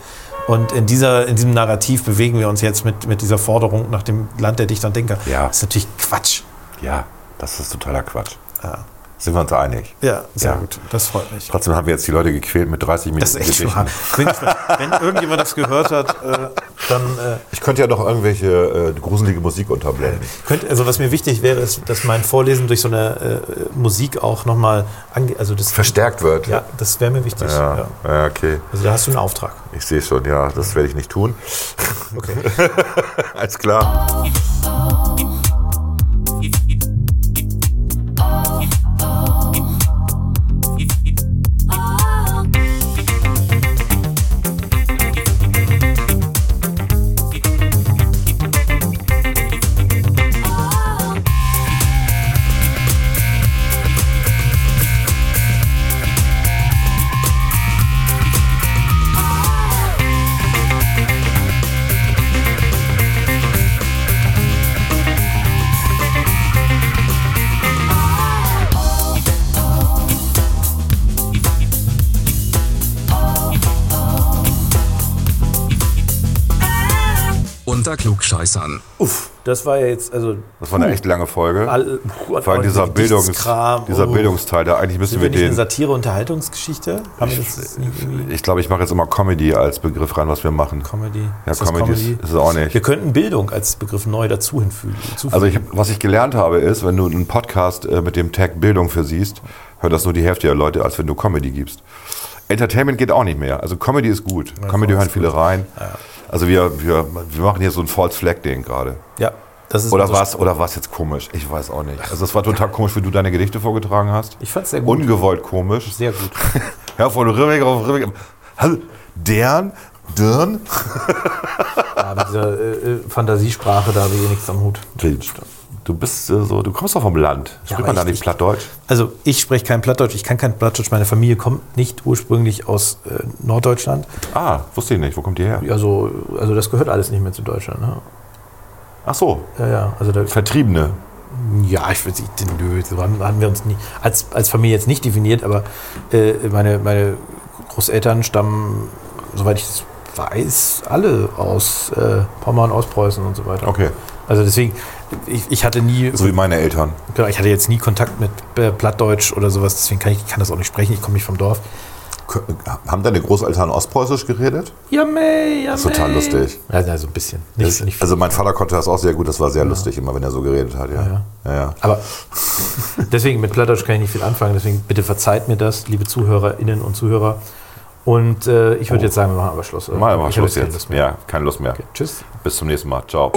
Und in, dieser, in diesem Narrativ bewegen wir uns jetzt mit, mit dieser Forderung nach dem Land der Dichter und Denker. Ja. Das ist natürlich Quatsch. ja, das ist totaler Quatsch. Ja, Sind wir uns einig? ja sehr Ja. gut. Das freut mich. Trotzdem haben wir jetzt die Leute gequält mit 30 Minuten Das ist echt Gedichten. wahr. Wenn, irgendjemand das gehört hat, äh, dann äh, Ich könnte ja noch irgendwelche äh, gruselige Musik unterblenden. könnte, also was mir wichtig wäre, ist, dass mein Vorlesen durch so eine äh, Musik auch nochmal also das Verstärkt wird. Ja, das wäre mir wichtig. Ja, Ja. ja, okay. Also da hast du einen Auftrag. Ich sehe schon, ja, das werde ich nicht tun. Okay. Alles klar. Unter Klugscheißern. Uff, das war ja jetzt, also Das war eine echt lange Folge. all, puh, Vor allem dieser, Bildungs, Gedichtskram, dieser oh. Bildungsteil, da eigentlich müssen Sind wir wir nicht eine den. Satire-Unterhaltungsgeschichte? Haben wir das nicht irgendwie? Ich glaube, ich mache jetzt immer Comedy als Begriff rein, was wir machen. Comedy. Ja, Ist das Comedy ist- ist es auch nicht. Wir könnten Bildung als Begriff neu dazu hinfügen. hinzufügen. Also ich, was ich gelernt habe, ist, wenn du einen Podcast äh, mit dem Tag Bildung versiehst, hört das nur die Hälfte der Leute, als wenn du Comedy gibst. Entertainment geht auch nicht mehr. Also Comedy ist gut. Comedy hören viele rein. Also wir, wir, wir machen hier so ein False Flag Ding gerade. ja, das ist Oder unser was oder was jetzt komisch? Ich weiß auch nicht. Also es war total komisch, wie du deine Gedichte vorgetragen hast. Ich fand's sehr gut. Ungewollt komisch. Sehr gut. Ja, von Rübeck auf Rübeck. Also, deren Dirn? Ja, mit dieser äh, äh, Fantasiesprache, da habe ich eh nichts am Hut. Du bist äh, so, du kommst doch vom Land. Spricht aber man da ich- nicht ich- Plattdeutsch? Also ich spreche kein Plattdeutsch, ich kann kein Plattdeutsch. Meine Familie kommt nicht ursprünglich aus äh, Norddeutschland. Ah, wusste ich nicht. Wo kommt die her? Also, also das gehört alles nicht mehr zu Deutschland. Ne? Ach so, Ja, ja. Also da, Vertriebene. ja, ich würde nicht, nö, so haben, haben wir uns nie, als, als Familie jetzt nicht definiert, aber äh, meine, meine Großeltern stammen, soweit ich das weiß, alle aus äh, Pommern, Ostpreußen und so weiter. Okay. Also deswegen, ich, ich hatte nie, So wie meine Eltern. genau, ich hatte jetzt nie Kontakt mit äh, Plattdeutsch oder sowas, deswegen kann ich kann das auch nicht sprechen, ich komme nicht vom Dorf. Haben deine Großeltern Ostpreußisch geredet? Ja, mei, ja, Das ist total mei. lustig. Ja, ja, so ein bisschen. Nicht, Das, nicht also mein Vater konnte das auch sehr gut. Das war sehr lustig, immer wenn er so geredet hat. Ja, Ja, ja. ja. Aber deswegen mit Plattdeutsch kann ich nicht viel anfangen. Deswegen bitte verzeiht mir das, liebe ZuhörerInnen und Zuhörer. Und äh, ich würde Oh. jetzt sagen, wir machen aber Schluss. oder? Mal mal Schluss keine jetzt. Lust mehr. Ja, keine Lust mehr. Okay, tschüss. Bis zum nächsten Mal. Ciao.